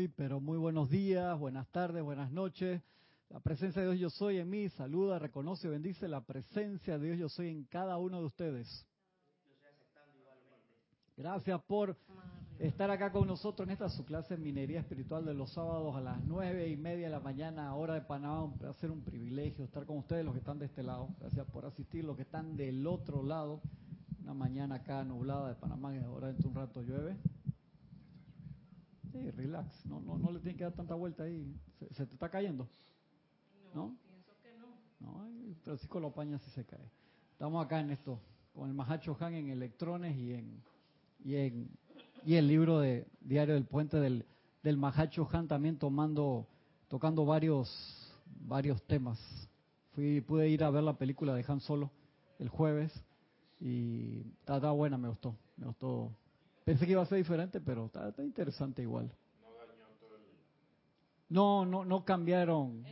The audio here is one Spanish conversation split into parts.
Muy, pero muy buenos días, buenas tardes, buenas noches. La presencia de Dios yo soy en mí, saluda, reconoce, bendice la presencia de Dios yo soy en cada uno de ustedes. Gracias por estar acá con nosotros en esta su clase de minería espiritual de los sábados a las nueve y media de la mañana, hora de Panamá. Va a ser un privilegio estar con ustedes, los que están de este lado. Gracias por asistir, los que están del otro lado. Una mañana acá nublada de Panamá, que ahora dentro de un rato llueve. Sí, relax, no, no, no le tienes que dar tanta vuelta ahí. ¿Se, te está cayendo? No, pienso que no. No, Francisco lo apaña si se cae. Estamos acá en esto, con el Mahacho Han en electrones y en, y en y el libro de Diario del Puente del, del Mahacho Han también tomando, tocando varios, varios temas. Fui, pude ir a ver la película de Han Solo el jueves y está buena, me gustó, me gustó Pensé que iba a ser diferente, pero está, interesante igual. No, no, no cambiaron.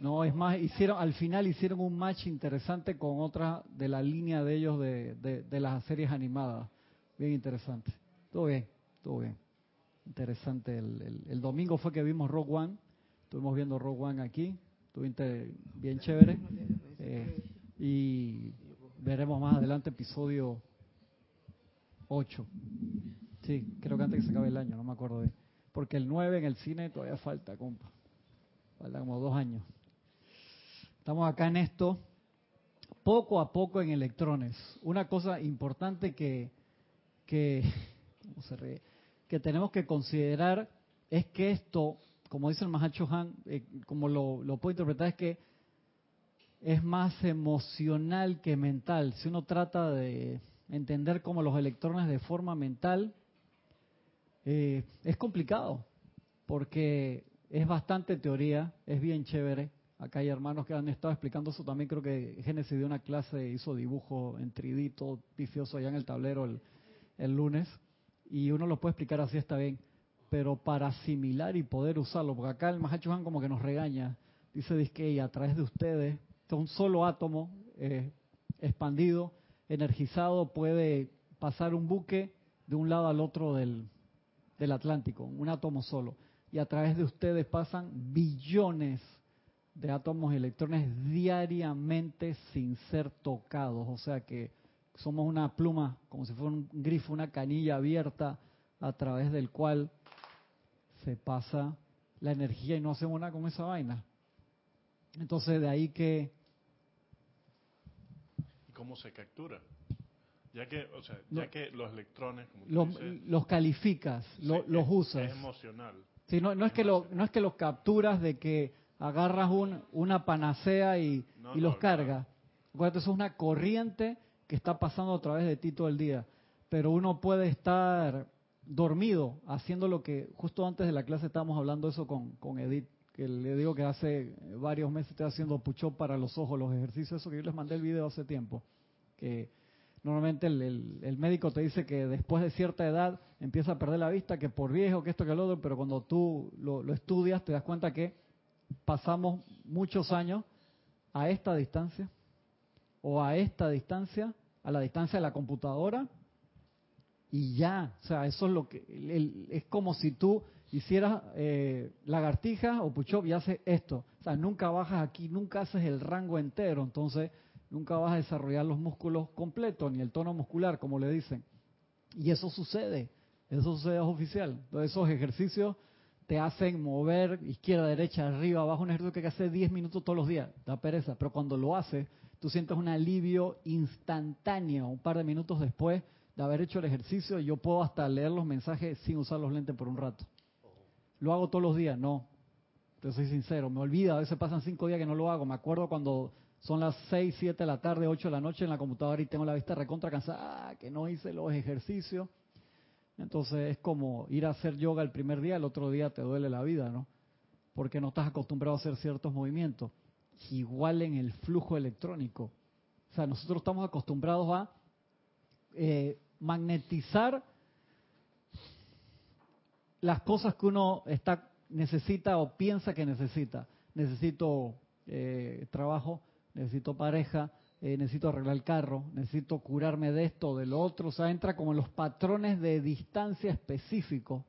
No, es más, hicieron, al final hicieron un match interesante con otra de la línea de ellos de, de, las series animadas. Bien interesante. Todo bien, todo bien. Interesante. El, el, domingo fue que vimos Rogue One. Estuvimos viendo Rogue One aquí. Estuviste bien chévere. Eh, y veremos más adelante episodio 8. Sí, creo que antes que se acabe el año, no me acuerdo de. Porque el 9 en el cine todavía falta, compa. Falta como dos años. Estamos acá en esto, poco a poco en electrones. Una cosa importante que, que, se que tenemos que considerar es que esto, como dice el Mahacho Han, eh, como lo, lo puedo interpretar, es que es más emocional que mental. Si uno trata de entender como los electrones de forma mental, eh, es complicado, porque es bastante teoría, es bien chévere. Acá hay hermanos que han estado explicando eso también. Creo que Génesis dio una clase, hizo dibujo en 3D, todo pifioso allá en el tablero el, lunes. Y uno lo puede explicar así, está bien. Pero para asimilar y poder usarlo, porque acá el Mahacho como que nos regaña. Dice, que a través de ustedes, un solo átomo eh, expandido energizado puede pasar un buque de un lado al otro del, del Atlántico, un átomo solo. Y a través de ustedes pasan billones de átomos y electrones diariamente sin ser tocados. O sea que somos una pluma, como si fuera un grifo, una canilla abierta a través del cual se pasa la energía y no hacemos nada con esa vaina. Entonces de ahí que cómo se captura. Ya que, o sea, ya que los electrones, como los calificas, los usas. Es emocional. Sí, no, no es, que lo, no es que los capturas de que agarras un, una panacea y, y los cargas. Eso es una corriente que está pasando a través de ti todo el día. Pero uno puede estar dormido haciendo lo que justo antes de la clase estábamos hablando eso con, con Edith que le digo que hace varios meses estoy haciendo pucho para los ojos, los ejercicios, eso que yo les mandé el video hace tiempo, que normalmente el, médico te dice que después de cierta edad empieza a perder la vista, que por viejo, que esto, que lo otro, pero cuando tú lo, lo estudias te das cuenta que pasamos muchos años a esta distancia o a esta distancia, a la distancia de la computadora y ya, o sea, eso es lo que es como si tú hicieras eh, lagartija o push y haces esto, o sea, nunca bajas aquí, nunca haces el rango entero, entonces nunca vas a desarrollar los músculos completos ni el tono muscular, como le dicen. Y eso sucede, eso sucede es oficial. Entonces esos ejercicios te hacen mover izquierda, derecha, arriba, abajo, un ejercicio que hay que hacer 10 minutos todos los días, da pereza, pero cuando lo haces, tú sientes un alivio instantáneo, un par de minutos después de haber hecho el ejercicio, yo puedo hasta leer los mensajes sin usar los lentes por un rato. ¿Lo hago todos los días? No. Te soy sincero, me olvida, a veces pasan cinco días que no lo hago. Me acuerdo cuando son las seis, siete de la tarde, ocho de la noche en la computadora y tengo la vista recontra cansada, ah, que no hice los ejercicios. Entonces es como ir a hacer yoga el primer día, el otro día te duele la vida, ¿no? Porque no estás acostumbrado a hacer ciertos movimientos. Igual en el flujo electrónico. O sea, nosotros estamos acostumbrados a eh, magnetizar las cosas que uno está necesita o piensa que necesita. Necesito eh, trabajo, necesito pareja, eh, necesito arreglar el carro, necesito curarme de esto de lo otro. O sea, entra como en los patrones de distancia específicos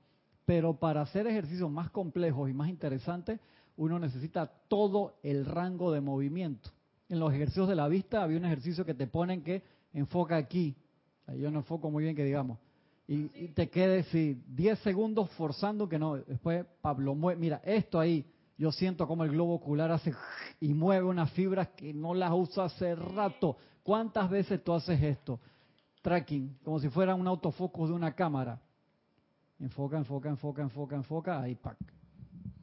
Pero para hacer ejercicios más complejos y más interesantes, uno necesita todo el rango de movimiento. En los ejercicios de la vista había un ejercicio que te ponen que enfoca aquí. Yo no enfoco muy bien que digamos. Y, te quedes sí, 10 segundos forzando que no. Después Pablo mueve. Mira, esto ahí, yo siento como el globo ocular hace y mueve unas fibras que no las uso hace rato. ¿Cuántas veces tú haces esto? Tracking, como si fuera un autofocus de una cámara. Enfoca, enfoca, enfoca, enfoca, enfoca, ahí, pack.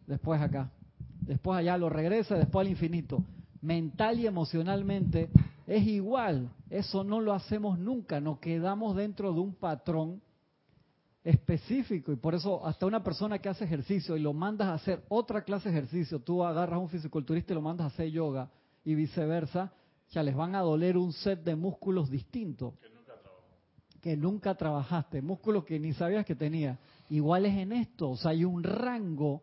Después acá. Después allá lo regresa, después al infinito. Mental y emocionalmente es igual. Eso no lo hacemos nunca. Nos quedamos dentro de un patrón específico y por eso hasta una persona que hace ejercicio y lo mandas a hacer otra clase de ejercicio, tú agarras a un fisiculturista y lo mandas a hacer yoga y viceversa, ya les van a doler un set de músculos distintos. Que nunca, que nunca trabajaste, músculos que ni sabías que tenía. Igual es en esto, o sea, hay un rango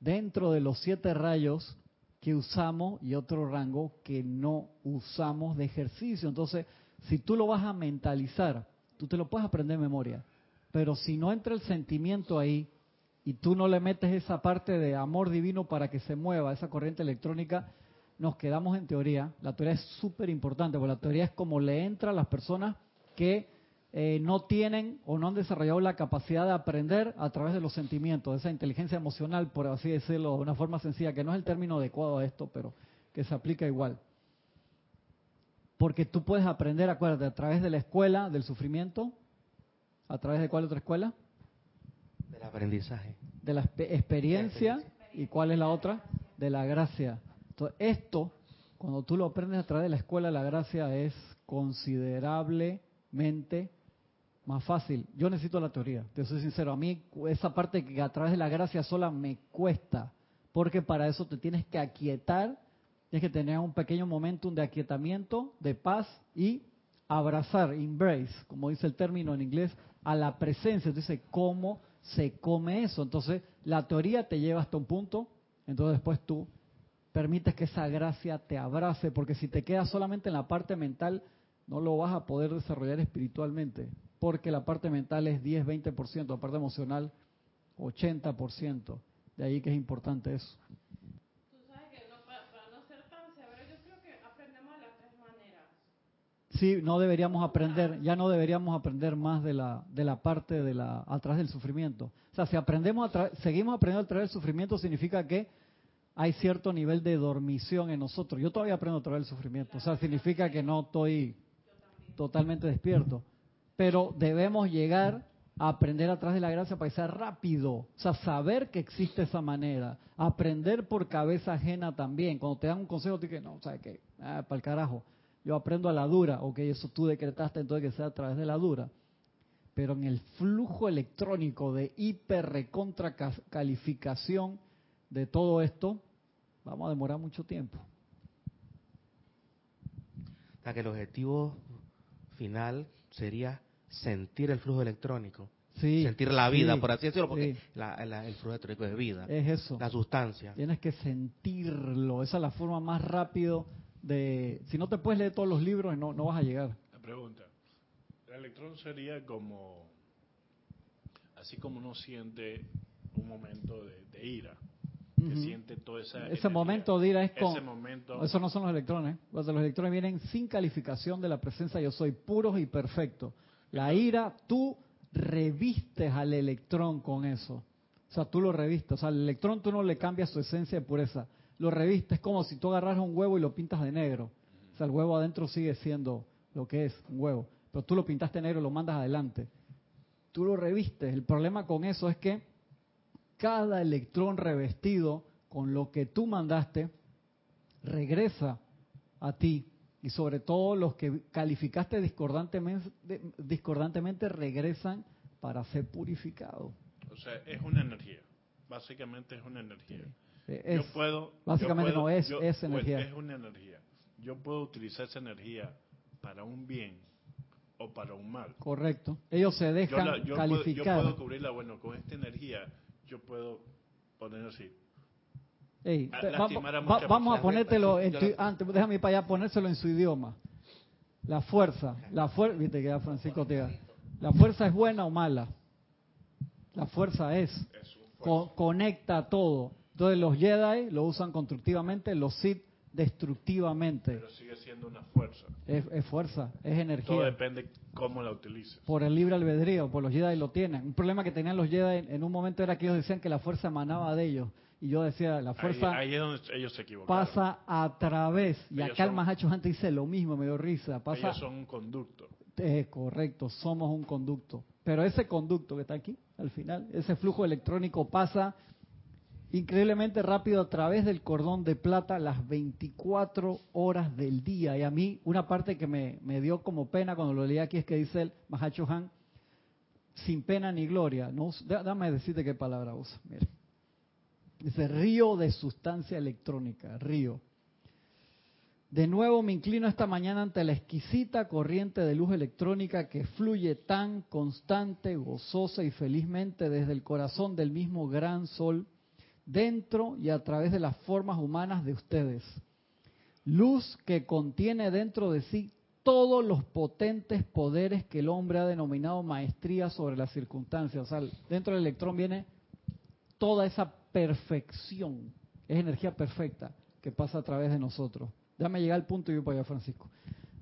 dentro de los siete rayos que usamos y otro rango que no usamos de ejercicio. Entonces, si tú lo vas a mentalizar, tú te lo puedes aprender de memoria, pero si no entra el sentimiento ahí y tú no le metes esa parte de amor divino para que se mueva esa corriente electrónica, nos quedamos en teoría. La teoría es súper importante, porque la teoría es como le entra a las personas que eh, no tienen o no han desarrollado la capacidad de aprender a través de los sentimientos, de esa inteligencia emocional, por así decirlo, de una forma sencilla, que no es el término adecuado a esto, pero que se aplica igual. Porque tú puedes aprender, acuérdate, a través de la escuela del sufrimiento, a través de cuál otra escuela? Del aprendizaje. De la experiencia, ¿y cuál es la otra? De la gracia. Entonces, esto, cuando tú lo aprendes a través de la escuela, la gracia es considerablemente más fácil. Yo necesito la teoría, te soy sincero. A mí esa parte que a través de la gracia sola me cuesta, porque para eso te tienes que aquietar, tienes que tener un pequeño momentum de aquietamiento, de paz y abrazar, embrace, como dice el término en inglés, a la presencia. Entonces, ¿cómo se come eso? Entonces, la teoría te lleva hasta un punto, entonces después tú permites que esa gracia te abrace, porque si te quedas solamente en la parte mental, no lo vas a poder desarrollar espiritualmente porque la parte mental es 10, 20%, la parte emocional 80%. De ahí que es importante eso. Tú sabes que no, para, no ser tan severo, yo creo que aprendemos de las tres maneras. Sí, no deberíamos aprender, ya no deberíamos aprender más de la, de la parte de la, a través del sufrimiento. O sea, si aprendemos a seguimos aprendiendo a través del sufrimiento, significa que hay cierto nivel de dormición en nosotros. Yo todavía aprendo a través del sufrimiento. O sea, significa que no estoy totalmente despierto pero debemos llegar a aprender atrás de la gracia para que sea rápido, o sea, saber que existe esa manera, aprender por cabeza ajena también. Cuando te dan un consejo, te dicen, no, ¿sabes qué? Ah, para el carajo. Yo aprendo a la dura, ok, eso tú decretaste entonces que sea a través de la dura. Pero en el flujo electrónico de hiper recontra calificación de todo esto, vamos a demorar mucho tiempo. O sea que el objetivo final sería sentir el flujo electrónico. sentir la vida, por así decirlo, porque el flujo electrónico es vida. Es eso. La sustancia. Tienes que sentirlo. Esa es la forma más rápido de... Si no te puedes leer todos los libros, no, no vas a llegar. La pregunta. El electrón sería como... Así como uno siente un momento de, ira. Que siente toda esa ese momento de ira es con eso no son los electrones los electrones vienen sin calificación de la presencia yo soy puros y perfectos la ira, tú revistes al electrón con eso. O sea, tú lo revistes. O sea, al electrón tú no le cambias su esencia de pureza. Lo revistes como si tú agarras un huevo y lo pintas de negro. O sea, el huevo adentro sigue siendo lo que es, un huevo. Pero tú lo pintaste negro y lo mandas adelante. Tú lo revistes. El problema con eso es que cada electrón revestido con lo que tú mandaste regresa a ti y sobre todo los que calificaste discordantemente, discordantemente regresan para ser purificados. O sea, es una energía. Básicamente es una energía. Yo puedo. Básicamente no es, es pues, energía. Es una energía. Yo puedo utilizar esa energía para un bien o para un mal. Correcto. Ellos se dejan calificar. yo puedo cubrirla, bueno, con esta energía yo puedo poner así, vamos a ponértelo antes, déjame ir para allá ponérselo en su idioma. La fuerza, la fuerza, viste que ya Francisco te La fuerza es buena o mala. La fuerza es. conecta todo. Entonces los Jedi lo usan constructivamente, los Sith destructivamente. Pero sigue siendo una fuerza. Es, fuerza, es energía. Todo depende cómo la utilices. Por el libre albedrío, por los Jedi lo tienen. Un problema que tenían los Jedi en un momento era que ellos decían que la fuerza emanaba de ellos. Y yo decía, la fuerza ahí, es donde ellos se pasa a través. Y acá el Mahacho antes dice lo mismo, me dio risa. Pasa, ellos son un conducto. Es correcto, somos un conducto. Pero ese conducto que está aquí, al final, ese flujo electrónico pasa increíblemente rápido a través del cordón de plata las 24 horas del día. Y a mí, una parte que me, dio como pena cuando lo leí aquí es que dice el Mahacho Han, sin pena ni gloria. No, dame decirte qué palabra usa. Mira. Dice río de sustancia electrónica, río. De nuevo me inclino esta mañana ante la exquisita corriente de luz electrónica que fluye tan constante, gozosa y felizmente desde el corazón del mismo gran sol, dentro y a través de las formas humanas de ustedes. Luz que contiene dentro de sí todos los potentes poderes que el hombre ha denominado maestría sobre las circunstancias. O sea, dentro del electrón viene toda esa perfección, es energía perfecta que pasa a través de nosotros. Déjame llegar al punto y voy para allá, Francisco.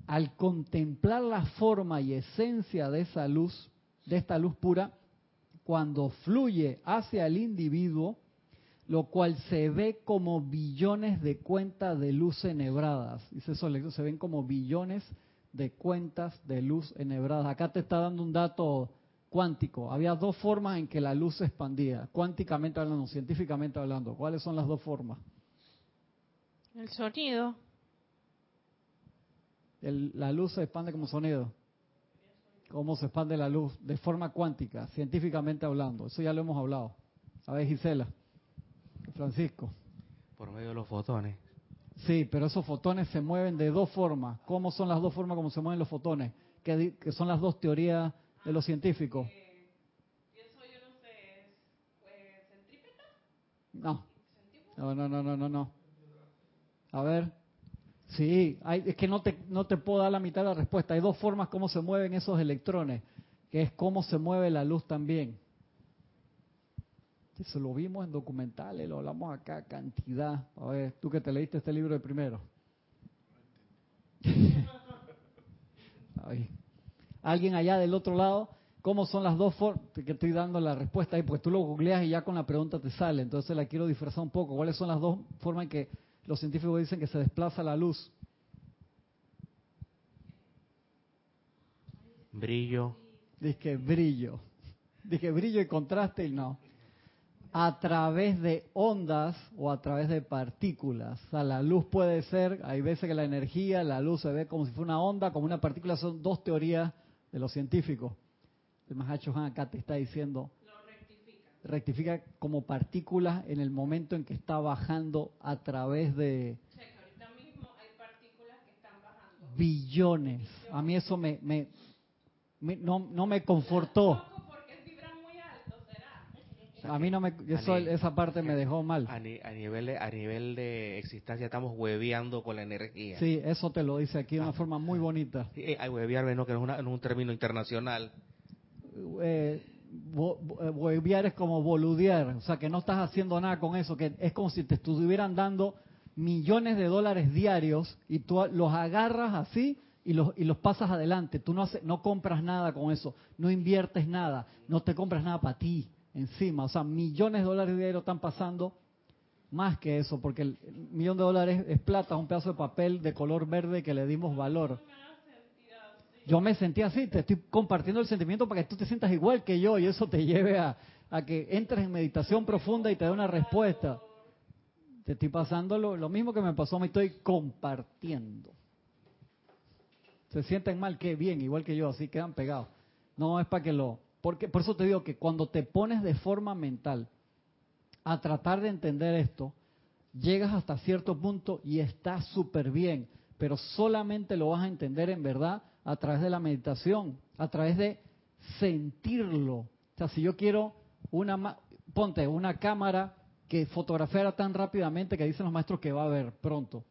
Al contemplar la forma y esencia de esa luz, de esta luz pura, cuando fluye hacia el individuo, lo cual se ve como billones de cuentas de luz enhebradas. Dice eso, se ven como billones de cuentas de luz enhebradas. Acá te está dando un dato cuántico. Había dos formas en que la luz se expandía, cuánticamente hablando, científicamente hablando. ¿Cuáles son las dos formas? El sonido la luz se expande como sonido. ¿Cómo se expande la luz? De forma cuántica, científicamente hablando. Eso ya lo hemos hablado. A ver, Gisela, Francisco. Por medio de los fotones. Sí, pero esos fotones se mueven de dos formas. ¿Cómo son las dos formas como se mueven los fotones? Que, son las dos teorías de los científicos. No. No, no, no, no, no. A ver. Sí, es que no te, no te puedo dar la mitad de la respuesta. Hay dos formas como se mueven esos electrones, que es cómo se mueve la luz también. Eso lo vimos en documentales, lo hablamos acá, cantidad. A ver, tú que te leíste este libro de primero. Alguien allá del otro lado, ¿cómo son las dos formas? Que estoy dando la respuesta ahí, porque tú lo googleas y ya con la pregunta te sale. Entonces la quiero disfrazar un poco. ¿Cuáles son las dos formas en que los científicos dicen que se desplaza la luz. Brillo. Dice brillo. Dije brillo y contraste y no. A través de ondas o a través de partículas. O sea, la luz puede ser, hay veces que la energía, la luz se ve como si fuera una onda, como una partícula, son dos teorías de los científicos. El Mahacho Han acá te está diciendo, rectifica como partículas en el momento en que está bajando a través de billones. A mí eso no me confortó. A mí no me, eso, esa parte me dejó mal. A, nivel de, a nivel de existencia estamos hueveando con la energía. Sí, eso te lo dice aquí de una ah. forma muy bonita. Sí, hay huevear, no, que es, una, es un término internacional. Eh, Hueviar es como boludear, o sea que no estás haciendo nada con eso, que es como si te estuvieran dando millones de dólares diarios y tú los agarras así y los, y los pasas adelante. Tú no, no compras nada con eso, no inviertes nada, no te compras nada para ti encima. O sea, millones de dólares diarios están pasando más que eso, porque el millón de dólares es plata, un pedazo de papel de color verde que le dimos valor. Yo me sentí así, te estoy compartiendo el sentimiento para que tú te sientas igual que yo y eso te lleve a, que entres en meditación profunda y te dé una respuesta. Te estoy pasando lo, mismo que me pasó, me estoy compartiendo. Se sienten mal, qué bien, igual que yo, así quedan pegados. No es para que lo... Porque, por eso te digo que cuando te pones de forma mental a tratar de entender esto, llegas hasta cierto punto y está súper bien, pero solamente lo vas a entender en verdad a través de la meditación, a través de sentirlo. O sea, si yo quiero una, ponte una cámara que fotografiara tan rápidamente que dicen los maestros que va a haber pronto,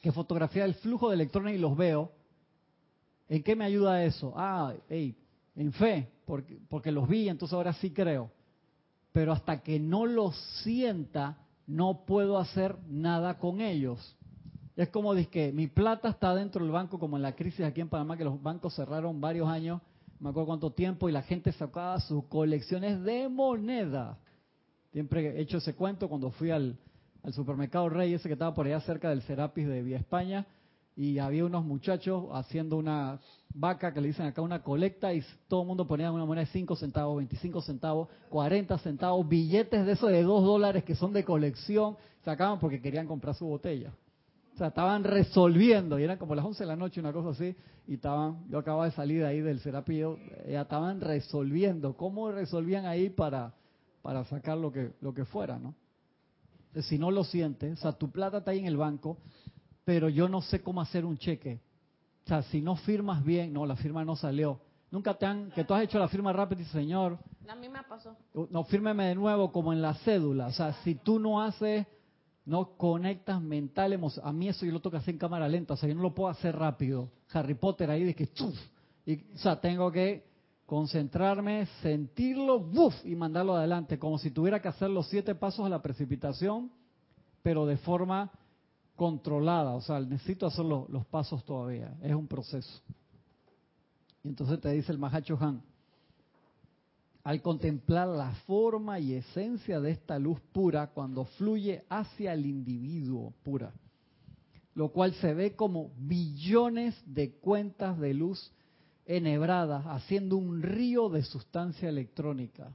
que fotografía el flujo de electrones y los veo, ¿en qué me ayuda eso? Ah, hey, en fe, porque, los vi, entonces ahora sí creo. Pero hasta que no los sienta, no puedo hacer nada con ellos. Es como que mi plata está dentro del banco, como en la crisis aquí en Panamá, que los bancos cerraron varios años, me acuerdo cuánto tiempo, y la gente sacaba sus colecciones de moneda. Siempre he hecho ese cuento cuando fui al, al supermercado Rey, ese que estaba por allá cerca del Serapis de Vía España, y había unos muchachos haciendo una vaca que le dicen acá una colecta y todo el mundo ponía una moneda de 5 centavos, 25 centavos, 40 centavos, billetes de esos de 2 dólares que son de colección, sacaban porque querían comprar su botella. O sea, estaban resolviendo, y eran como las 11 de la noche, una cosa así, y estaban, yo acababa de salir ahí del Serapillo, ya estaban resolviendo, ¿cómo resolvían ahí para, para sacar lo que, lo que fuera, no? Si no lo sientes, o sea, tu plata está ahí en el banco, pero yo no sé cómo hacer un cheque. O sea, si no firmas bien, no, la firma no salió. Nunca te han, que tú has hecho la firma rápida y señor. A mí me pasó. No, fírmeme de nuevo como en la cédula. O sea, si tú no haces, no conectas mental, a mí eso yo lo tengo que hacer en cámara lenta. O sea, yo no lo puedo hacer rápido. Harry Potter ahí de que, ¡chuf! Y, o sea, tengo que concentrarme, sentirlo, ¡buf! y mandarlo adelante, como si tuviera que hacer los siete pasos a la precipitación, pero de forma controlada, o sea, necesito hacer los, pasos todavía, es un proceso. Y entonces te dice el Mahacho Han, al contemplar la forma y esencia de esta luz pura cuando fluye hacia el individuo pura, lo cual se ve como billones de cuentas de luz enhebradas, haciendo un río de sustancia electrónica.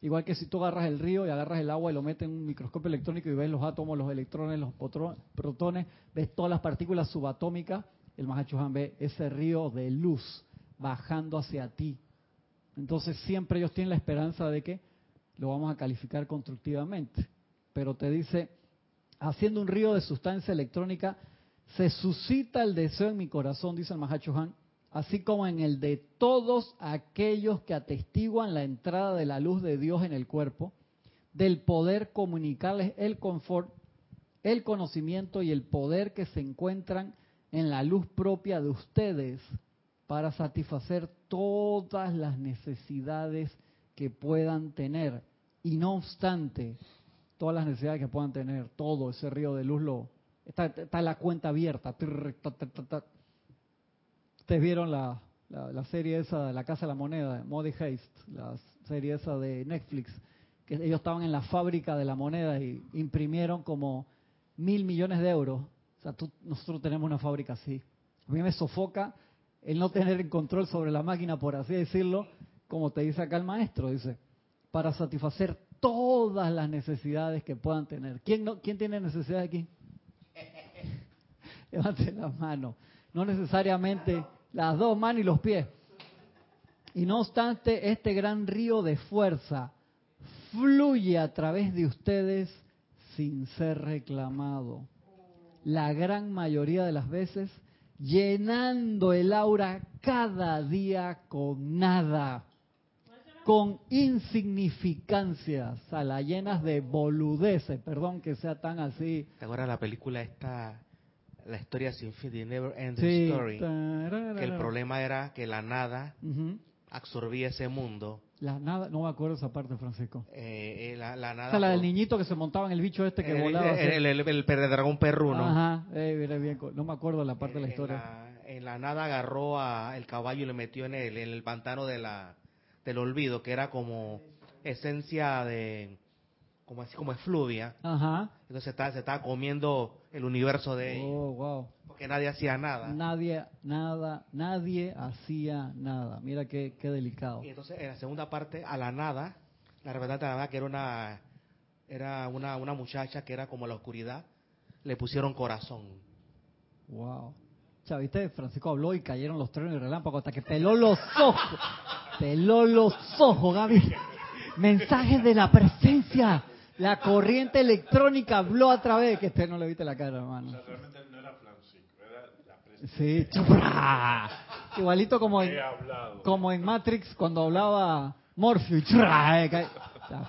Igual que si tú agarras el río y agarras el agua y lo metes en un microscopio electrónico y ves los átomos, los electrones, los protones, ves todas las partículas subatómicas, el Mahachohan ve ese río de luz bajando hacia ti. Entonces siempre ellos tienen la esperanza de que lo vamos a calificar constructivamente. Pero te dice, haciendo un río de sustancia electrónica, se suscita el deseo en mi corazón, dice el Mahachohan, así como en el de todos aquellos que atestiguan la entrada de la luz de Dios en el cuerpo, del poder comunicarles el confort, el conocimiento y el poder que se encuentran en la luz propia de ustedes para satisfacer todas las necesidades que puedan tener. Y no obstante, todas las necesidades que puedan tener, todo ese río de luz lo está, está la cuenta abierta. Ustedes vieron la, la, serie esa de La Casa de la Moneda, Modi Haste, la serie esa de Netflix, que ellos estaban en la fábrica de la moneda y imprimieron como mil millones de euros. O sea, nosotros tenemos una fábrica así. A mí me sofoca el no tener el control sobre la máquina, por así decirlo, como te dice acá el maestro, dice, para satisfacer todas las necesidades que puedan tener. ¿Quién, no, quién tiene necesidad aquí? Levanten la mano. No necesariamente las dos manos y los pies. Y no obstante, este gran río de fuerza fluye a través de ustedes sin ser reclamado. La gran mayoría de las veces llenando el aura cada día con nada, con insignificancias, a llenas de boludeces, perdón que sea tan así. ¿Te acuerdas la película esta la historia sin fin, The Never Ending Story, que el problema era que la nada absorbía ese mundo. La nada, no me acuerdo esa parte, Francisco. Eh, eh la, nada. O sea, la del niñito que se montaba en el bicho este que volaba. El, el, el, dragón perruno. Ajá, eh, bien, no me acuerdo la parte de la historia. En la, nada agarró a el caballo y le metió en el, en el pantano de la, del olvido, que era como esencia de como así como efluvia. Ajá. Entonces estaba, se estaba comiendo el universo de ellos. Oh, wow. Porque nadie hacía nada. Nadie, nada, nadie hacía nada. Mira qué, qué delicado. Y entonces en la segunda parte, a la nada, la representante de la nada, que era una, era una, una muchacha que era como la oscuridad, le pusieron corazón. Wow. ¿viste? Francisco habló y cayeron los trenes y relámpagos hasta que peló los ojos. peló los ojos, Gaby. Mensajes de la presencia. La corriente electrónica habló a través que usted no le viste la cara, hermano. realmente no era Francisco, era la presencia. Sí, igualito como en, como en Matrix cuando hablaba Morpheus. Eh,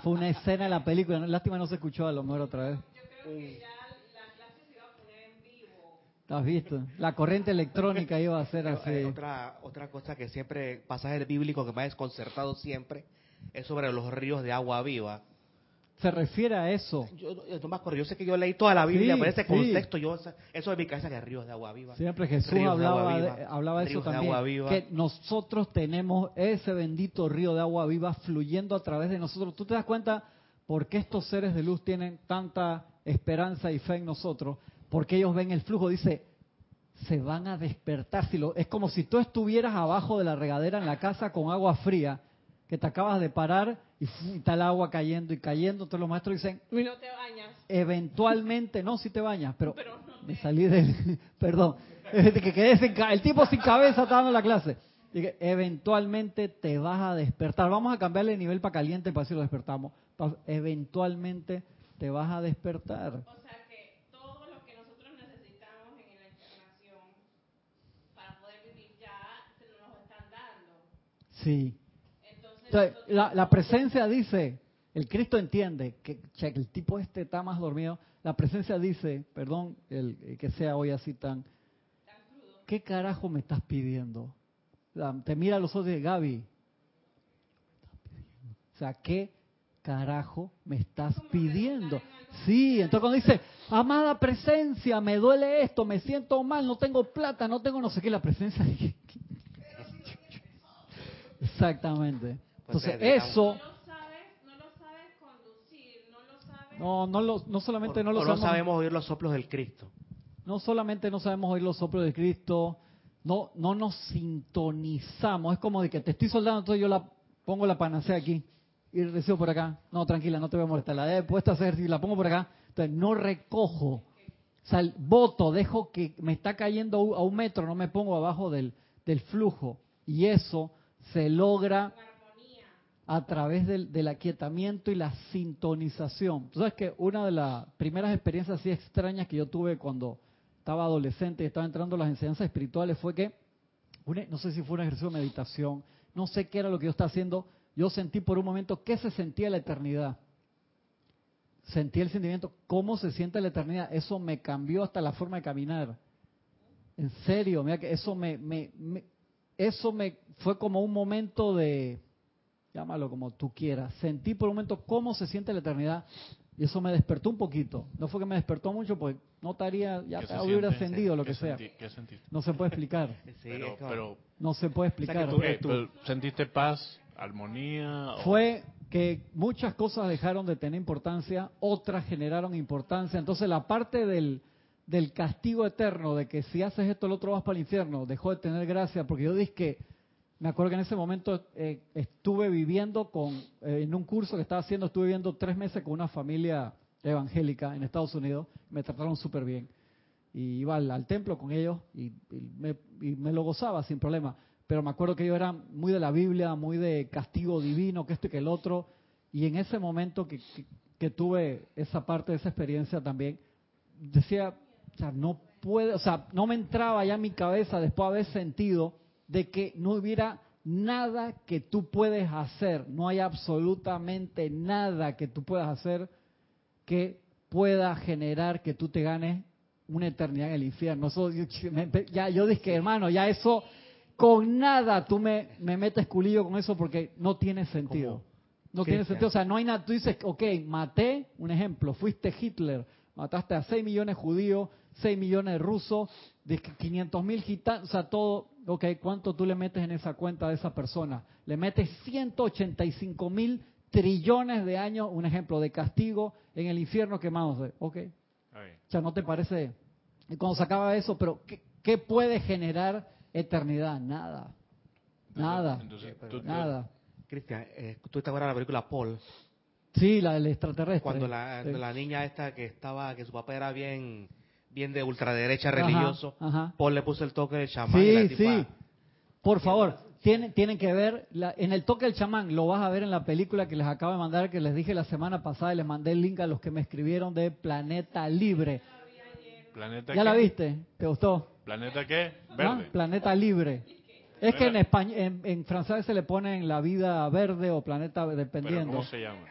fue una escena de la película. Lástima no se escuchó a lo mejor otra vez. Yo creo que ya la clase se iba a poner en vivo. ¿Has visto? La corriente electrónica iba a ser eh, así. otra, otra cosa que siempre, pasaje bíblico que me ha desconcertado siempre, es sobre los ríos de agua viva. Se refiere a eso. Yo, yo sé que yo leí toda la Biblia, pero ese contexto, yo, eso de mi cabeza que ríos de agua viva. Siempre Jesús hablaba de, hablaba de eso también. que nosotros tenemos ese bendito río de agua viva fluyendo a través de nosotros. ¿Tú te das cuenta por qué estos seres de luz tienen tanta esperanza y fe en nosotros? porque ellos ven el flujo, dice, se van a despertar. Si lo, es como si tú estuvieras abajo de la regadera en la casa con agua fría, que te acabas de parar y, está el agua cayendo y cayendo. Todos los maestros dicen, y no te bañas. Eventualmente, no, si te bañas, pero, me salí del, perdón, que quedé el tipo sin cabeza está dando la clase. Dije, eventualmente te vas a despertar. Vamos a cambiarle el nivel para caliente para si lo despertamos. eventualmente te vas a despertar. Sí. Entonces, la, la, presencia dice, el Cristo entiende que el tipo este está más dormido. La presencia dice, perdón, el, que sea hoy así tan, ¿qué carajo me estás pidiendo? te mira a los ojos de Gaby. O sea, ¿qué carajo me estás pidiendo? Sí, entonces cuando dice, amada presencia, me duele esto, me siento mal, no tengo plata, no tengo no sé qué, la presencia, Exactamente. Pues Entonces, eso... No, no, lo, no solamente no lo sabemos, no sabemos oír los soplos del Cristo. No solamente no sabemos oír los soplos del Cristo, no, no nos sintonizamos. Es como de que te estoy soldando, entonces yo la pongo la panacea aquí y recibo por acá. No, tranquila, no te voy a molestar. La he puesto a hacer y la pongo por acá. Entonces no recojo. O sea, el voto, dejo que me está cayendo a un metro, no me pongo abajo del, del flujo. Y eso se logra a través del, aquietamiento y la sintonización. Tú sabes que una de las primeras experiencias así extrañas que yo tuve cuando estaba adolescente y estaba entrando a las enseñanzas espirituales fue que, no sé si fue un ejercicio de meditación, no sé qué era lo que yo estaba haciendo, yo sentí por un momento qué se sentía la eternidad. Sentí el sentimiento, cómo se siente la eternidad. Eso me cambió hasta la forma de caminar. En serio, mira que eso me, me eso me fue como un momento de, llámalo como tú quieras, sentí por un momento cómo se siente la eternidad y eso me despertó un poquito. No fue que me despertó mucho, pues no estaría, ya hubiera ascendido, lo que sea. no se puede explicar. pero, no se puede explicar. ¿Sentiste paz, armonía? Fue que muchas cosas dejaron de tener importancia, otras generaron importancia. Entonces la parte del, del castigo eterno, de que si haces esto el otro vas para el infierno, dejó de tener gracia, porque yo dije que, me acuerdo que en ese momento eh, estuve viviendo con, eh, en un curso que estaba haciendo, estuve viviendo tres meses con una familia evangélica en Estados Unidos, me trataron súper bien. Y iba al, templo con ellos y, me, lo gozaba sin problema. Pero me acuerdo que yo era muy de la Biblia, muy de castigo divino, que esto y que el otro. Y en ese momento que, que tuve esa parte de esa experiencia también, decía, o sea, no puede, o sea, no me entraba ya en mi cabeza después de haber sentido de que no hubiera nada que tú puedes hacer, no hay absolutamente nada que tú puedas hacer que pueda generar que tú te ganes una eternidad en el infierno. Eso, ya yo dije, hermano, ya eso, con nada tú me, me metes culillo con eso porque no tiene sentido. No tiene sentido. O sea, no hay nada. Tú dices, ok, maté, un ejemplo, fuiste Hitler, mataste a 6 millones de judíos, 6 millones de rusos, de 500 mil gitanos, o sea, todo, ok, ¿cuánto tú le metes en esa cuenta de esa persona? Le metes 185 mil trillones de años, un ejemplo, de castigo en el infierno quemándose, ok. O sea, ¿no te parece? Y cuando se acaba eso, pero ¿qué, puede generar eternidad? Nada. Nada. nada. Cristian, eh, tú te acuerdas de la película Paul. Sí, la del extraterrestre. Cuando la, la, niña esta que estaba, que su papá era bien bien de ultraderecha religioso, Paul le puso el toque del chamán. Sí, sí. Por favor, tienen, tienen que ver, en el toque del chamán, lo vas a ver en la película que les acabo de mandar, que les dije la semana pasada y les mandé el link a los que me escribieron de Planeta Libre. ¿Planeta ¿Ya la viste? ¿Te gustó? ¿Planeta qué? Verde. Planeta Libre. Es que en, español, en, francés se le pone la vida verde o planeta dependiendo. ¿Cómo se llama?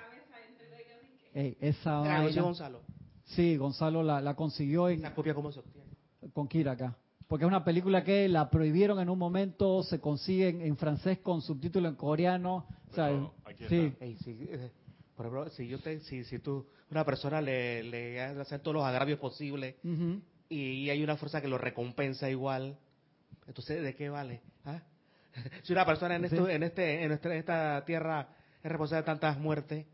esa Gonzalo. Sí, Gonzalo la, consiguió. En, ¿Esa copia cómo se obtiene? con Kira acá. Porque es una película que la prohibieron en un momento, se consigue en, francés con subtítulo en coreano. O sea, sí. Eh, por ejemplo, si yo te, si, si tú, una persona le, le hace todos los agravios posibles y, hay una fuerza que lo recompensa igual, entonces ¿de qué vale? ¿Ah? si una persona en, esto, en este, en esta tierra es responsable de tantas muertes,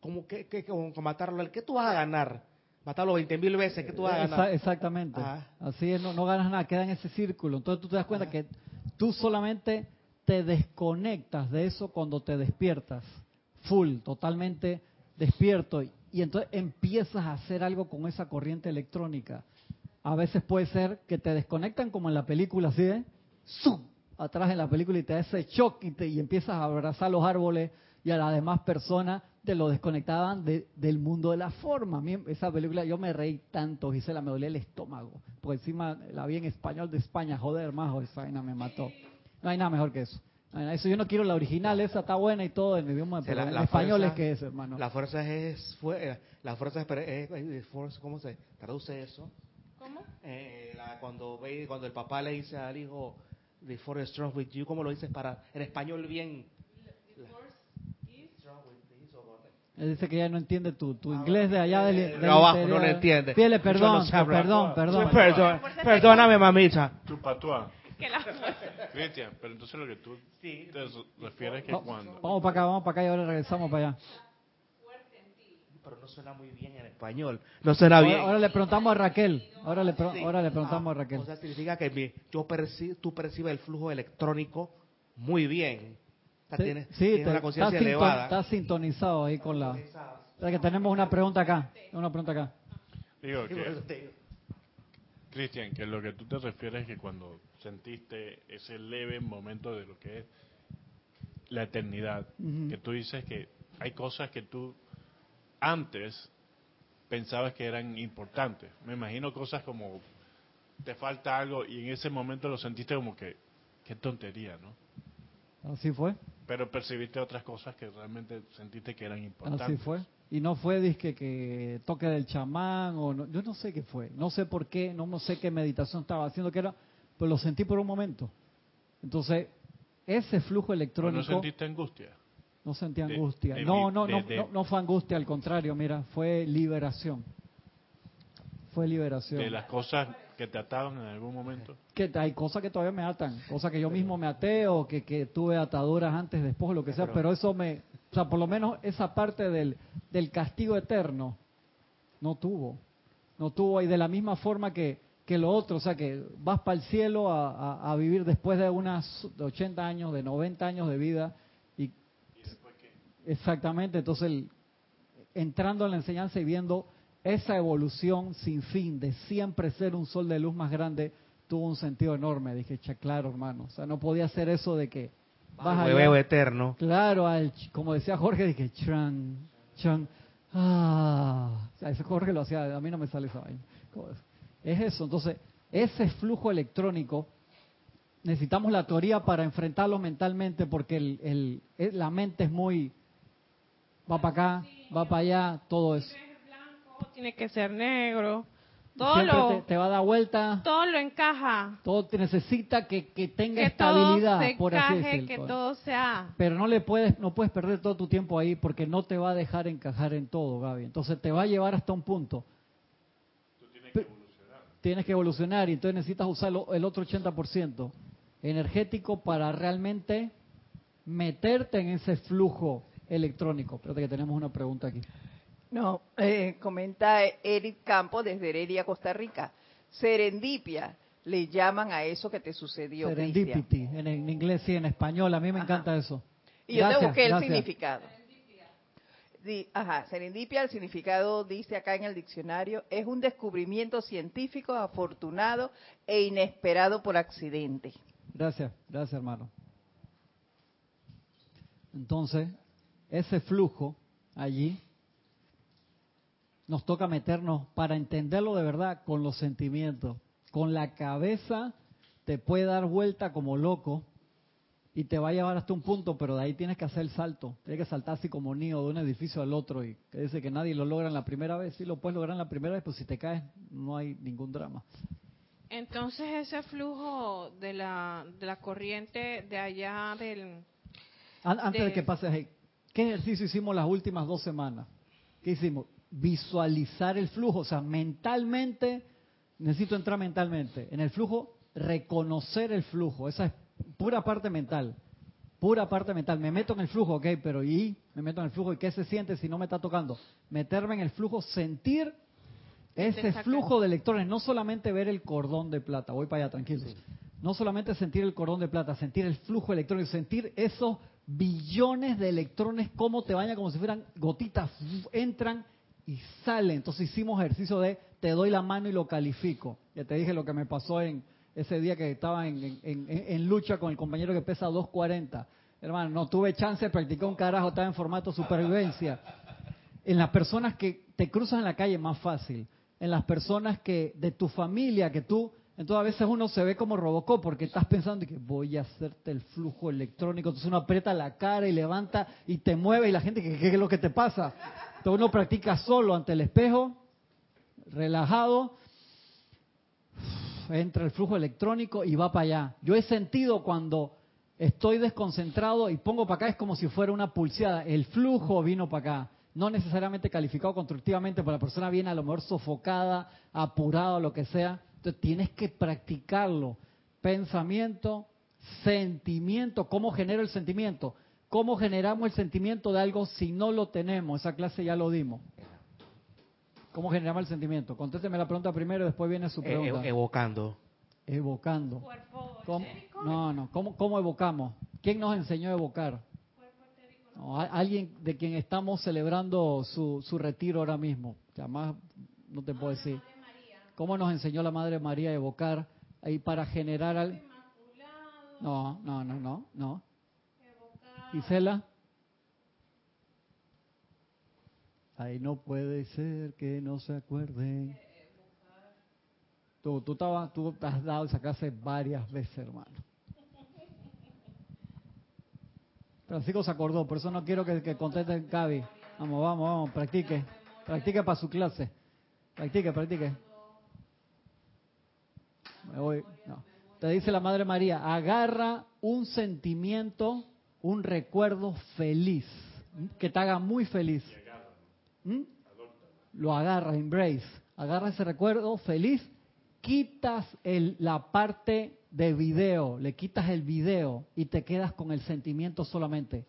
¿cómo que, que con, matarlo? ¿Qué tú vas a ganar? Matarlo 20 mil veces, ¿qué tú vas a ganar? Exactamente. Ah. Así es, no, no ganas nada, queda en ese círculo. Entonces tú te das cuenta que tú solamente te desconectas de eso cuando te despiertas, full, totalmente despierto, y entonces empiezas a hacer algo con esa corriente electrónica. A veces puede ser que te desconectan como en la película, ¿sí? Eh? ¡Zum! Atrás en la película y te da ese shock y, te, y empiezas a abrazar los árboles y a las demás personas te lo desconectaban del mundo de la forma. esa película yo me reí tanto, Gisela, me dolía el estómago. Porque encima la vi en español de España, joder, más, esa vaina me mató. No hay nada mejor que eso. Eso yo no quiero la original, esa está buena y todo en idioma, en español es que es, hermano. La fuerza es, fue, la fuerza es, ¿cómo se traduce eso? ¿Cómo? Eh, cuando ve, cuando el papá le dice al hijo, the force strong with you, ¿cómo lo dices para en español bien? Él dice que ya no entiende tu, tu inglés de allá del, del abajo, no lo entiende. Pídele perdón, perdón, perdón, perdón. Perdóname, mamita. Tu patuá. Cristian, pero entonces lo que tú te refieres que cuando... Vamos para acá, vamos para acá y ahora regresamos para allá. Pero no suena muy bien en español. No suena bien. Ahora le preguntamos a Raquel. Ahora le, ahora le preguntamos a Raquel. O sea, significa que yo tú percibes el flujo electrónico muy bien sí, una conciencia elevada. Está sintonizado ahí con la... que tenemos una pregunta acá. Una pregunta acá. Digo que... Cristian, que lo que tú te refieres es que cuando sentiste ese leve momento de lo que es la eternidad, que tú dices que hay cosas que tú antes pensabas que eran importantes. Me imagino cosas como te falta algo y en ese momento lo sentiste como que, qué tontería, ¿no? Así fue pero percibiste otras cosas que realmente sentiste que eran importantes. Así fue. Y no fue disque que toque del chamán o no, yo no sé qué fue, no sé por qué, no sé qué meditación estaba haciendo que era, pero lo sentí por un momento. Entonces, ese flujo electrónico. ¿No sentiste angustia? No sentí angustia. no, no, no, no, fue angustia, al contrario, mira, fue liberación. Fue liberación. De las cosas que te ataban en algún momento? Que hay cosas que todavía me atan, cosas que yo mismo me até o que, que tuve ataduras antes, después, lo que sea, pero eso me, o sea, por lo menos esa parte del, del castigo eterno no tuvo, no tuvo y de la misma forma que, que lo otro, o sea, que vas para el cielo a, a, vivir después de unas 80 años, de 90 años de vida y, después qué? exactamente, entonces entrando en la enseñanza y viendo esa evolución sin fin de siempre ser un sol de luz más grande tuvo un sentido enorme. Dije, cha, claro, hermano. O sea, no podía ser eso de que vas a eterno. Claro, al, como decía Jorge, dije, chan, chan. Ah, o sea, ese Jorge lo hacía, a mí no me sale esa vaina. Es eso, entonces, ese flujo electrónico, necesitamos la teoría para enfrentarlo mentalmente porque el, el, la mente es muy, va para acá, va para allá, todo eso tiene que ser negro. Todo lo, te, va a dar vuelta. Todo lo encaja. Todo te necesita que, que tenga estabilidad, por así decirlo. Que todo sea. Pero no le puedes, no puedes perder todo tu tiempo ahí porque no te va a dejar encajar en todo, Gaby. Entonces te va a llevar hasta un punto. Tú tienes que evolucionar. Tienes que evolucionar y entonces necesitas usar el otro 80% energético para realmente meterte en ese flujo electrónico. Espérate que tenemos una pregunta aquí. No, eh, comenta Eric Campo desde Heredia, Costa Rica. Serendipia, le llaman a eso que te sucedió. Serendipity, en, inglés y en español, a mí me encanta eso. Y yo te busqué el significado. ajá, serendipia, el significado dice acá en el diccionario, es un descubrimiento científico afortunado e inesperado por accidente. Gracias, gracias hermano. Entonces, ese flujo allí nos toca meternos para entenderlo de verdad con los sentimientos. Con la cabeza te puede dar vuelta como loco y te va a llevar hasta un punto, pero de ahí tienes que hacer el salto. Tienes que saltar así como niño de un edificio al otro y que dice que nadie lo logra en la primera vez. Sí lo puedes lograr en la primera vez, pero si te caes no hay ningún drama. Entonces ese flujo de la, de la corriente de allá del... Antes de, que pases ahí, ¿qué ejercicio hicimos las últimas dos semanas? ¿Qué hicimos? Visualizar el flujo, o sea, mentalmente, necesito entrar mentalmente. En el flujo, reconocer el flujo, esa es pura parte mental, pura parte mental. Me meto en el flujo, ok, pero ¿y? Me meto en el flujo, ¿y qué se siente si no me está tocando? Meterme en el flujo, sentir ese flujo de electrones, no solamente ver el cordón de plata, voy para allá, tranquilos. No solamente sentir el cordón de plata, sentir el flujo electrónico, sentir esos billones de electrones como te bañan como si fueran gotitas, entran y salen. Entonces hicimos ejercicio de te doy la mano y lo califico. Ya te dije lo que me pasó en ese día que estaba en, en lucha con el compañero que pesa 240. Hermano, no tuve chance de un carajo, estaba en formato supervivencia. En las personas que te cruzan en la calle más fácil en las personas que de tu familia, que tú, entonces a veces uno se ve como Robocop porque estás pensando que voy a hacerte el flujo electrónico, entonces uno aprieta la cara y levanta y te mueve y la gente, ¿qué, es lo que te pasa? Uno practica solo ante el espejo, relajado, entra el flujo electrónico y va para allá. Yo he sentido cuando estoy desconcentrado y pongo para acá, es como si fuera una pulseada, el flujo vino para acá no necesariamente calificado constructivamente, pero la persona viene a lo mejor sofocada, apurada, lo que sea. Entonces tienes que practicarlo. Pensamiento, sentimiento, ¿cómo genera el sentimiento? ¿Cómo generamos el sentimiento de algo si no lo tenemos? Esa clase ya lo dimos. ¿Cómo generamos el sentimiento? Contésteme la pregunta primero y después viene su pregunta. evocando. Evocando. No, no. ¿Cómo, ¿Cómo evocamos? ¿Quién nos enseñó a evocar? alguien de quien estamos celebrando su, su retiro ahora mismo. Además, no te puedo decir. ¿Cómo nos enseñó la Madre María a evocar ahí para generar al... No, no, no, no, no. Gisela. Ahí no puede ser que no se acuerden. Tú, tú, tú has dado esa clase varias veces, hermano. Francisco se acordó, por eso no quiero que, que conteste Gaby. Vamos, vamos, vamos, practique. Practique para su clase. Practique, practique. Me voy. Te dice la Madre María, agarra un sentimiento, un recuerdo feliz, que te haga muy feliz. ¿Mm? Lo agarra, embrace. Agarra ese recuerdo feliz, quitas el, la parte de video, le quitas el video y te quedas con el sentimiento solamente.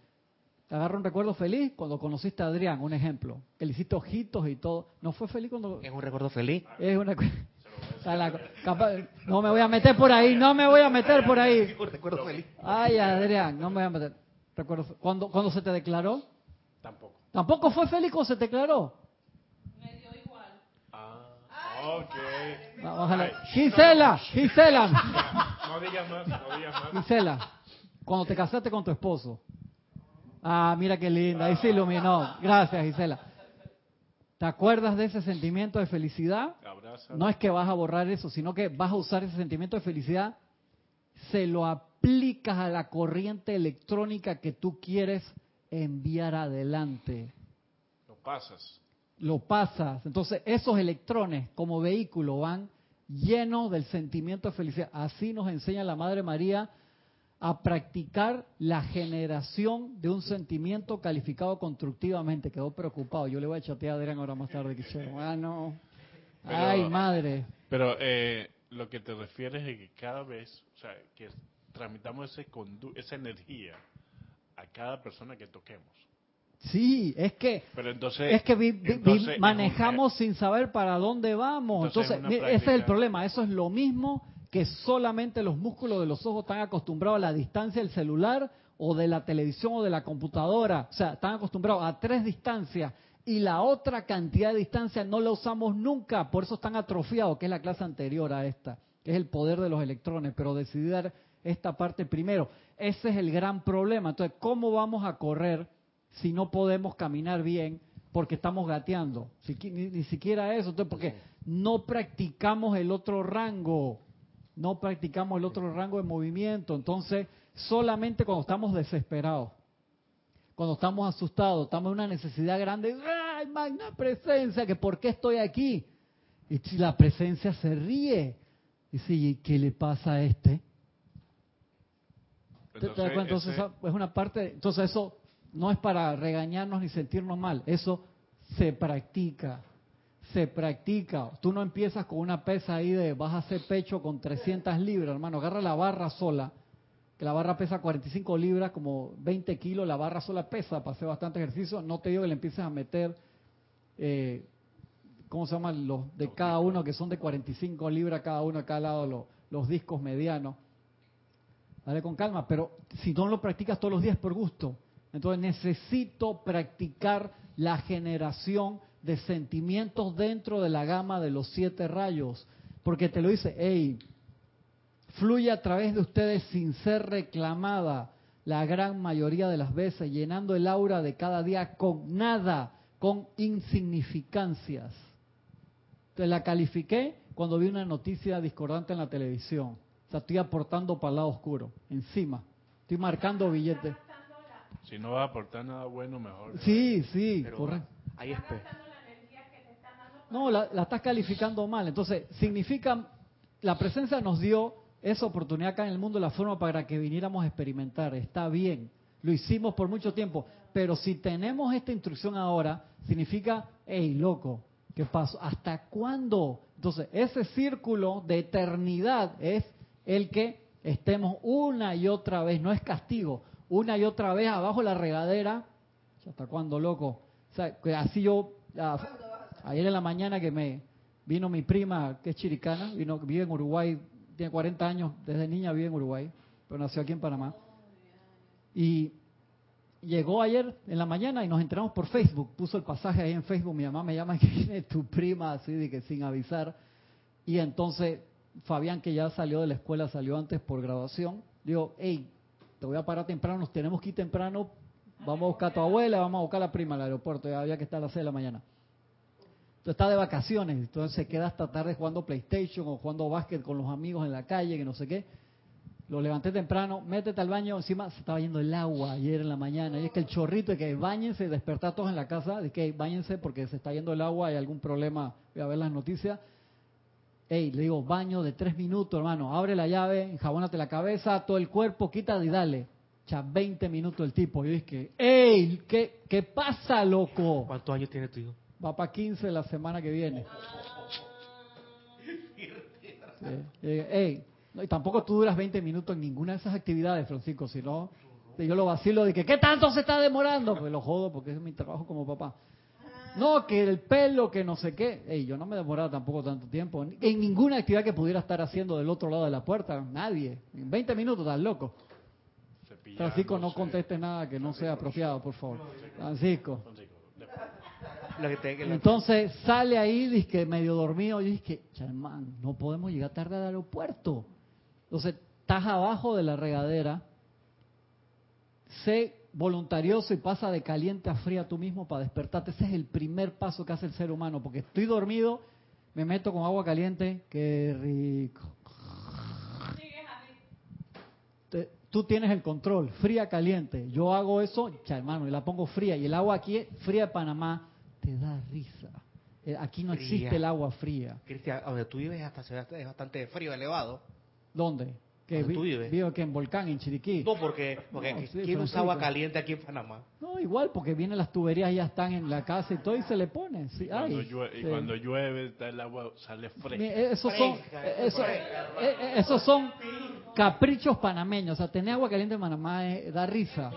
Te agarra un recuerdo feliz cuando conociste a Adrián, un ejemplo, que le hiciste ojitos y todo. ¿No fue feliz cuando...? Es un recuerdo feliz. Es una... no me voy a meter por ahí, no me voy a meter por ahí. recuerdo feliz. Ay, Adrián, no me voy a meter. Recuerdo, ¿cuándo, ¿Cuándo se te declaró? Tampoco. ¿Tampoco fue feliz cuando se te declaró? Gisela, Gisela. No digas más, no digas más. Gisela, cuando te casaste con tu esposo. Ah, mira qué linda, ahí se iluminó. Gracias, Gisela. ¿Te acuerdas de ese sentimiento de felicidad? No es que vas a borrar eso, sino que vas a usar ese sentimiento de felicidad, se lo aplicas a la corriente electrónica que tú quieres enviar adelante. Lo pasas lo pasas. Entonces esos electrones como vehículo van llenos del sentimiento de felicidad. Así nos enseña la Madre María a practicar la generación de un sentimiento calificado constructivamente. Quedó preocupado. Yo le voy a chatear a Adrián ahora más tarde. Que ah, no. Ay, madre. Pero eh, lo que te refieres es que cada vez, o sea, que transmitamos ese esa energía a cada persona que toquemos. Sí, es que es que manejamos sin saber para dónde vamos. Entonces, ese es el problema. Eso es lo mismo que solamente los músculos de los ojos están acostumbrados a la distancia del celular o de la televisión o de la computadora. O sea, están acostumbrados a tres distancias y la otra cantidad de distancia no la usamos nunca. Por eso están atrofiados, que es la clase anterior a esta, que es el poder de los electrones. Pero decidí dar esta parte primero. Ese es el gran problema. Entonces, ¿cómo vamos a correr? si no podemos caminar bien porque estamos gateando? ni, siquiera eso, entonces porque no practicamos el otro rango, no practicamos el otro rango de movimiento, entonces solamente cuando estamos desesperados, cuando estamos asustados, estamos en una necesidad grande, ¡ay, magna presencia! que ¿Por qué estoy aquí? Y si la presencia se ríe, Dice, ¿y qué le pasa a este? ¿Te- te das Entonces, ese- es una parte, entonces eso no es para regañarnos ni sentirnos mal, eso se practica, se practica. Tú no empiezas con una pesa ahí de vas a hacer pecho con 300 libras, hermano, agarra la barra sola, que la barra pesa 45 libras, como 20 kilos, la barra sola pesa para hacer bastante ejercicio, no te digo que le empieces a meter, eh, ¿cómo se llaman? Los de cada uno, que son de 45 libras cada uno a cada lado, los, los discos medianos. Dale con calma, pero si no lo practicas todos los días por gusto, entonces necesito practicar la generación de sentimientos dentro de la gama de los siete rayos, porque te lo dice, hey, fluye a través de ustedes sin ser reclamada la gran mayoría de las veces, llenando el aura de cada día con nada, con insignificancias. Te la califiqué cuando vi una noticia discordante en la televisión. Sea, estoy aportando para el lado oscuro, encima. Estoy marcando billetes. Si no va a aportar nada bueno, mejor. Sí, sí, correcto. ahí es No, la, la estás calificando mal. Entonces, significa, la presencia nos dio esa oportunidad acá en el mundo, la forma para que viniéramos a experimentar. Está bien, lo hicimos por mucho tiempo. Pero si tenemos esta instrucción ahora, significa, hey, loco, ¿qué pasó? ¿Hasta cuándo? Entonces, ese círculo de eternidad es el que estemos una y otra vez, no es castigo, una y otra vez abajo la regadera. ¿Hasta cuándo, loco? O sea, que así yo, ah, ayer en la mañana que me vino mi prima, que es chiricana, vino, vive en Uruguay, tiene 40 años, desde niña vive en Uruguay, pero nació aquí en Panamá. Y llegó ayer en la mañana y nos enteramos por Facebook, puso el pasaje ahí en Facebook, mi mamá me llama que viene tu prima, así de que sin avisar. Y entonces Fabián, que ya salió de la escuela, salió antes por graduación, digo, hey, te voy a parar temprano, nos tenemos que ir temprano, vamos a buscar a tu abuela, vamos a buscar a la prima al aeropuerto, ya había que estar a las 6 de la mañana. Entonces está de vacaciones, entonces se queda hasta tarde jugando PlayStation o jugando básquet con los amigos en la calle, que no sé qué. Lo levanté temprano, métete al baño, encima se estaba yendo el agua ayer en la mañana, y es que el chorrito de que bañense, despertar todos en la casa, de que bañense porque se está yendo el agua, hay algún problema, voy a ver las noticias. Ey, le digo, baño de tres minutos, hermano, abre la llave, enjabónate la cabeza, todo el cuerpo, quita y dale. Ya 20 minutos el tipo, yo dije, ey, ¿qué, ¿qué pasa, loco? ¿Cuántos años tiene tu hijo? Va para 15 la semana que viene. Sí. Ey, no, y tampoco tú duras 20 minutos en ninguna de esas actividades, Francisco, si no, yo lo vacilo de que, ¿qué tanto se está demorando? Pues lo jodo porque es mi trabajo como papá. No, que el pelo, que no sé qué. Ey, yo no me demoraba tampoco tanto tiempo. En ninguna actividad que pudiera estar haciendo del otro lado de la puerta. Nadie. En 20 minutos, estás loco. Francisco, no conteste nada que no sea apropiado, por favor. Francisco. Que que Entonces sale ahí, dice medio dormido, y dice, chamán, no podemos llegar tarde al aeropuerto. Entonces, estás abajo de la regadera, sé voluntarioso y pasa de caliente a fría tú mismo para despertarte. Ese es el primer paso que hace el ser humano, porque estoy dormido, me meto con agua caliente, qué rico. Te- Tú tienes el control, fría, caliente. Yo hago eso, cha, hermano, y la pongo fría. Y el agua aquí, fría de Panamá, te da risa. Eh, Aquí no Fría. existe el agua fría. Cristian, donde tú vives hasta es bastante frío, elevado. ¿Dónde? Que ¿Dónde vi- tú vives? Vivo aquí en Volcán, en Chiriquí. No, porque, porque No, sí, ¿quién Francisco. usa agua caliente aquí en Panamá? No, igual, porque vienen las tuberías, ya están en la casa y todo, y se le pone. Sí, Cuando ay, llueve, y cuando llueve, está el agua sale fresca. Esos son, Fresca, eh, eso- eh, eh, esos son caprichos panameños. O sea, tener agua caliente en Panamá eh, da risa.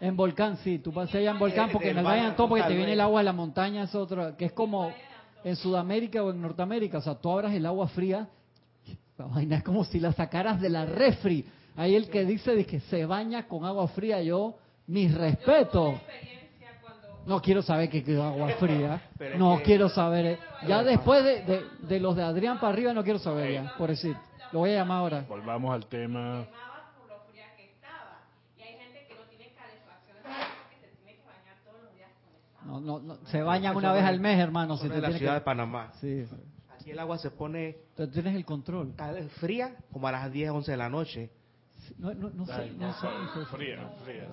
En Volcán, sí. Tú pasas allá en Volcán porque en el Valle Antón, porque te viene el agua de la montaña, es otro, que es como en Sudamérica o en Norteamérica. O sea, tú abras el agua fría, la vaina es como si la sacaras de la refri. Ahí el que dice de que se baña con agua fría, yo, mis respetos. No quiero saber que es agua fría. No quiero saber. Ya después de, de- de los de Adrián para arriba no quiero saber ya, por decir. Lo voy a llamar ahora. Volvamos al tema. no esa No, no, se bañan Eso una vez al mes, hermano. Si te la ciudad de. Panamá. Sí, Aquí el agua se pone Entonces tienes el control. fría como a las 10, 11 de la noche. No, no, no sé, no sé. Fría, fría.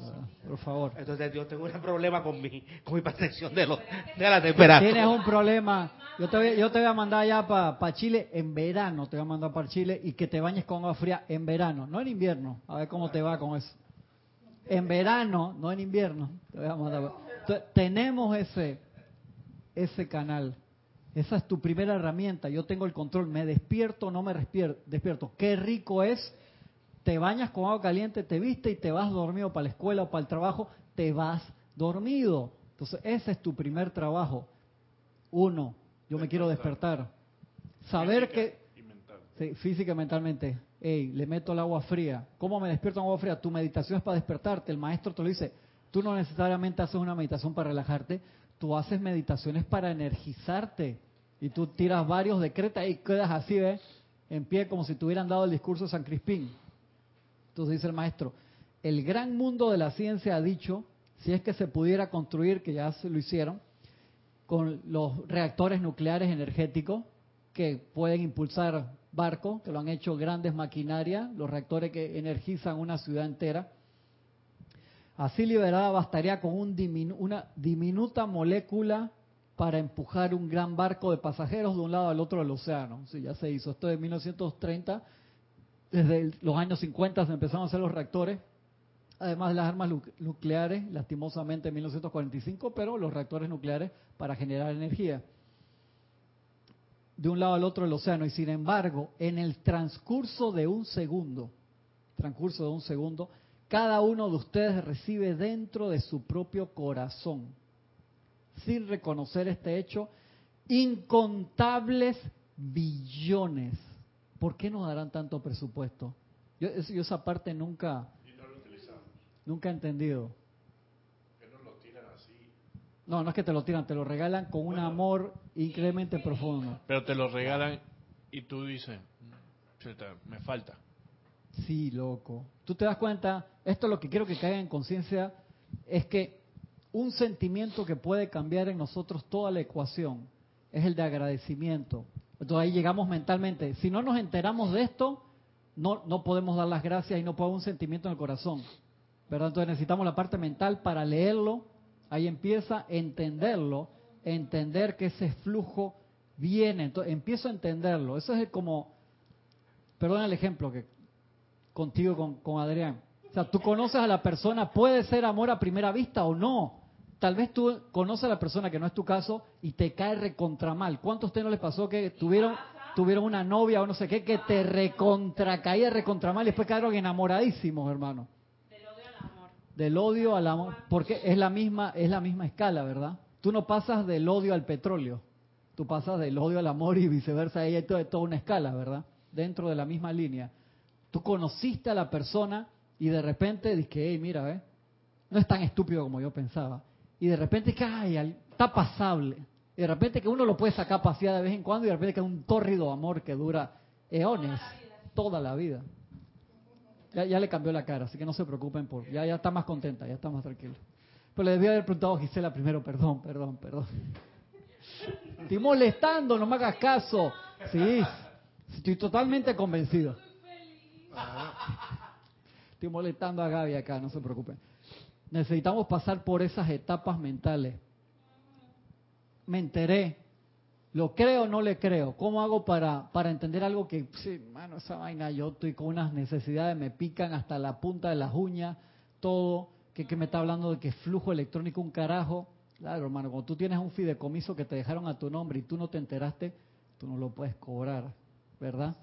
Por favor. Entonces yo tengo un problema con mi, con mi percepción de, los, de la temperatura. Tienes un problema. Yo te voy, yo te voy a mandar allá para Chile en verano, te voy a mandar para Chile y que te bañes con agua fría en verano, no en invierno. A ver cómo te va con eso. En verano, no en invierno. Te voy a mandar. Tenemos ese, ese canal. Esa es tu primera herramienta. Yo tengo el control. Me despierto o no me despierto. Qué rico es. Te bañas con agua caliente, te viste y te vas dormido para la escuela o para el trabajo. Te vas dormido. Entonces, ese es tu primer trabajo. Uno, yo me quiero despertar. Saber que... Sí, física y mentalmente. Hey, le meto el agua fría. ¿Cómo me despierto en agua fría? Tu meditación es para despertarte. El maestro te lo dice. Tú no necesariamente haces una meditación para relajarte. Tú haces meditaciones para energizarte. Y tú tiras varios decretos y quedas así, ¿ves? En pie como si te hubieran dado el discurso de San Crispín. Entonces dice el maestro, el gran mundo de la ciencia ha dicho, si es que se pudiera construir, que ya se lo hicieron, con los reactores nucleares energéticos que pueden impulsar barcos, que lo han hecho grandes maquinarias, los reactores que energizan una ciudad entera. Así liberada bastaría con un una diminuta molécula para empujar un gran barco de pasajeros de un lado al otro del océano. Sí, ya se hizo. Esto de 1930, desde los años 50 se empezaron a hacer los reactores además de las armas nucleares, lastimosamente en 1945, pero los reactores nucleares para generar energía de un lado al otro del océano. Y sin embargo, en el transcurso de un segundo, transcurso de un segundo, cada uno de ustedes recibe dentro de su propio corazón, sin reconocer este hecho, incontables billones. ¿Por qué nos darán tanto presupuesto? Yo, yo esa parte nunca, Nunca he entendido. lo tiran así. No, no es que te lo tiran, te lo regalan con un amor increíblemente profundo. Pero te lo regalan y tú dices, me falta. Sí, loco. Tú te das cuenta, esto es lo que quiero que caiga en conciencia, es que un sentimiento que puede cambiar en nosotros toda la ecuación es el de agradecimiento. Entonces ahí llegamos mentalmente. Si no nos enteramos de esto, no, no podemos dar las gracias y no podemos un sentimiento en el corazón. ¿verdad? Entonces necesitamos la parte mental para leerlo, ahí empieza a entenderlo, entender que ese flujo viene, entonces empiezo a entenderlo, eso es como, perdón el ejemplo que contigo con, con Adrián, o sea, tú conoces a la persona, puede ser amor a primera vista o no, tal vez tú conoces a la persona que no es tu caso y te cae recontra mal, ¿cuántos a no les pasó que tuvieron tuvieron una novia o no sé qué que te recontra caía recontra mal y después quedaron enamoradísimos, hermano? del odio al amor, porque es la misma es la misma escala, ¿verdad? Tú no pasas del odio al petróleo, tú pasas del odio al amor y viceversa, ahí es toda una escala, ¿verdad? Dentro de la misma línea. Tú conociste a la persona y de repente dices, hey, mira, ¿ves? No es tan estúpido como yo pensaba. Y de repente, que ay, está pasable. Y de repente que uno lo puede sacar pasear de vez en cuando y de repente que es un tórrido amor que dura eones, toda la vida. Ya, le cambió la cara, así que no se preocupen por. Ya, ya está más contenta, ya está más tranquila. Pero le debía haber preguntado a Gisela primero, perdón, perdón, perdón. Estoy molestando, no me hagas caso. Sí, estoy totalmente convencido. Estoy molestando a Gaby acá, no se preocupen. Necesitamos pasar por esas etapas mentales. Me enteré, ¿Lo creo o no le creo? ¿Cómo hago para, para entender algo que, sí, mano, esa vaina, yo estoy con unas necesidades, me pican hasta la punta de las uñas, todo, que, que me está hablando de que flujo electrónico un carajo? Claro, hermano, cuando tú tienes un fideicomiso que te dejaron a tu nombre y tú no te enteraste, tú no lo puedes cobrar, ¿verdad?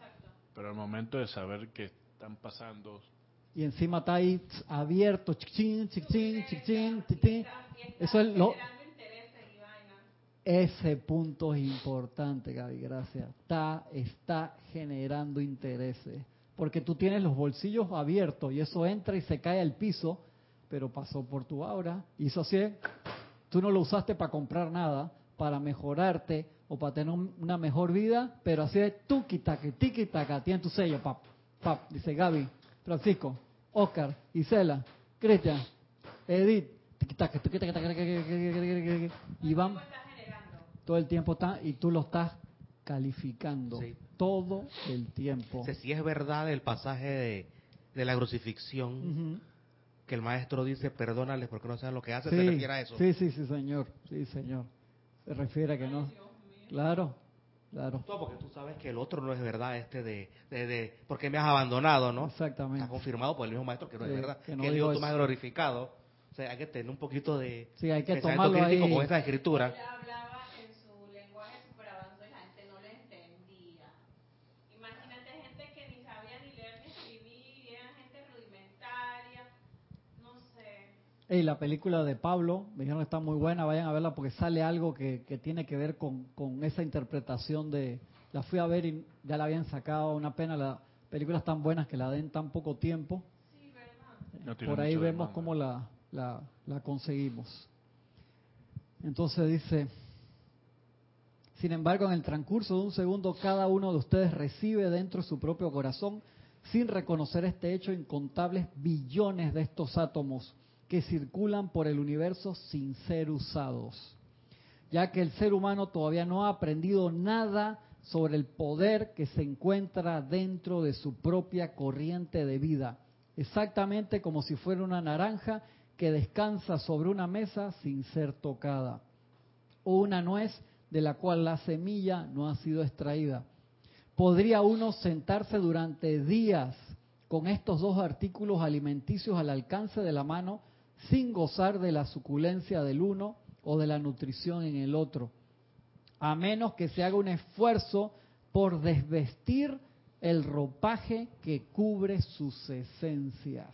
Pero al momento de saber que están pasando... Y encima está ahí abierto, chichín, chichín, chichín, chichín. Eso es lo ese punto es importante, Gaby, gracias. Está, está generando intereses. Porque tú tienes los bolsillos abiertos y eso entra y se cae al piso, pero pasó por tu aura. Y eso así, tú no lo usaste para comprar nada, para mejorarte o para tener una mejor vida, pero así es tuki taca, tiki taca, tiene tu sello, pap, pap, dice Gaby, Francisco, Oscar, Isela, Cristian, Edith, y van todo el tiempo está y tú lo estás calificando todo el tiempo. Si es verdad el pasaje de, la crucifixión, que el maestro dice, perdónales porque no saben lo que hacen, ¿se refiere a eso? Sí, sí, sí, señor, sí, señor. Se refiere a que no. Claro, claro. Todo porque tú sabes que el otro no es verdad, este de, de, de porque me has abandonado, ¿no? Exactamente. Está confirmado por el mismo maestro que no es Sí, verdad. que Que, no digo Hijo tú me has glorificado. O sea, hay que tener un poquito de Sí, hay que pensamiento tomarlo crítico ahí. con esta escritura. Él hablaba en su lenguaje super avanzado y la gente no le entendía. Imagínate gente que ni sabía ni leer ni escribir, era gente rudimentaria, no sé. Y la película de Pablo, me dijeron que está muy buena, vayan a verla porque sale algo que, que tiene que ver con, con esa interpretación de... La fui a ver y ya la habían sacado, una pena, las películas tan buenas que la den tan poco tiempo. Por ahí vemos cómo la, la, la conseguimos. Entonces dice, sin embargo, en el transcurso de un segundo, cada uno de ustedes recibe dentro de su propio corazón, sin reconocer este hecho, incontables billones de estos átomos que circulan por el universo sin ser usados, ya que el ser humano todavía no ha aprendido nada sobre el poder que se encuentra dentro de su propia corriente de vida, exactamente como si fuera una naranja que descansa sobre una mesa sin ser tocada, o una nuez de la cual la semilla no ha sido extraída. Podría uno sentarse durante días con estos dos artículos alimenticios al alcance de la mano sin gozar de la suculencia del uno o de la nutrición en el otro, a menos que se haga un esfuerzo por desvestir el ropaje que cubre sus esencias.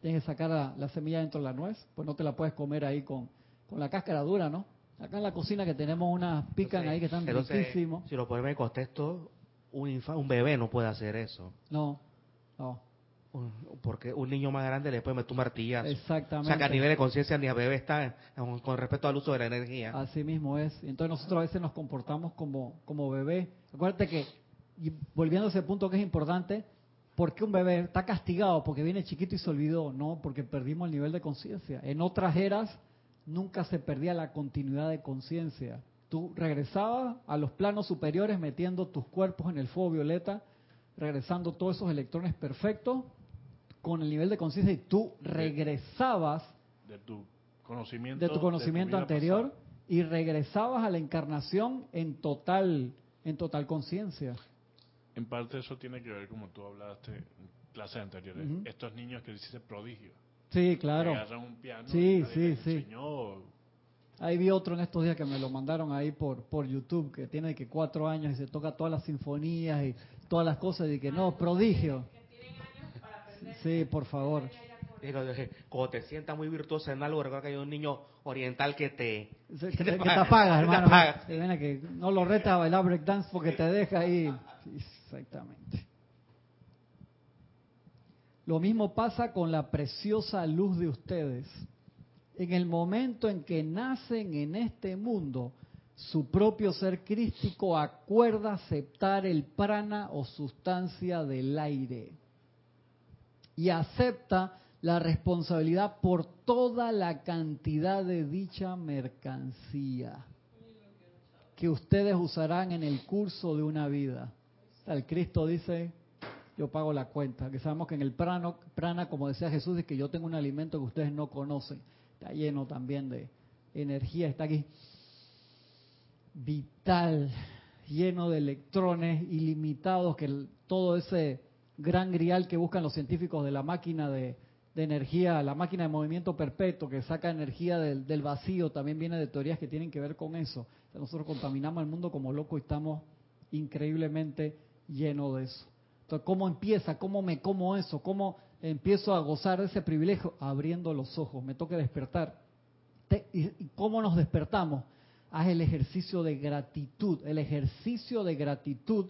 Tienes que sacar la, la semilla dentro de la nuez, pues no te la puedes comer ahí con, con la cáscara dura, ¿no? Acá en la cocina que tenemos unas pican Entonces- ahí que están riquísimos. Si lo ponemos en contexto, un, infa- un bebé no puede hacer eso. No, no, Porque un niño más grande le puede meter un martillazo. O exactamente. sea, que a nivel de conciencia ni a bebé está con, respecto al uso de la energía. Así mismo es. Entonces nosotros a veces nos comportamos como, como bebé. Acuérdate que, y volviendo a ese punto que es importante, ¿por qué un bebé está castigado? Porque viene chiquito y se olvidó. No, porque perdimos el nivel de conciencia. En otras eras nunca se perdía la continuidad de conciencia. Tú regresabas a los planos superiores metiendo tus cuerpos en el fuego violeta, regresando todos esos electrones perfectos con el nivel de conciencia y tú regresabas de tu conocimiento, de tu conocimiento anterior pasada. y regresabas a la encarnación en total en total conciencia. En parte eso tiene que ver, como tú hablaste en clases anteriores, estos niños que dicen prodigio. Sí, claro. agarran un piano Sí, y sí, sí. enseñó. Ahí vi otro en estos días que me lo mandaron ahí por por YouTube que tiene que cuatro años y se toca todas las sinfonías y todas las cosas y que no prodigio. Sí, por favor. Cuando te sientas muy virtuoso en algo, recuerda que hay un niño oriental que te... Que te, apaga, te hermano. apaga. Que no lo retas a bailar breakdance porque te deja ahí. Exactamente. Lo mismo pasa con la preciosa luz de ustedes. En el momento en que nacen en este mundo, su propio ser crístico acuerda aceptar el prana o sustancia del aire y acepta la responsabilidad por toda la cantidad de dicha mercancía que ustedes usarán en el curso de una vida. El Cristo dice, yo pago la cuenta, que sabemos que en el prana, prana, como decía Jesús, es que yo tengo un alimento que ustedes no conocen. Está lleno también de energía, está aquí vital, lleno de electrones ilimitados, que todo ese gran grial que buscan los científicos de la máquina de, energía, la máquina de movimiento perpetuo que saca energía del, del vacío, también viene de teorías que tienen que ver con eso. Nosotros contaminamos el mundo como locos y estamos increíblemente llenos de eso. Entonces, ¿cómo empieza? ¿Cómo me como eso? ¿Cómo empiezo a gozar de ese privilegio? Abriendo los ojos, me toca despertar. Te- ¿Y y cómo nos despertamos? Haz el ejercicio de gratitud. El ejercicio de gratitud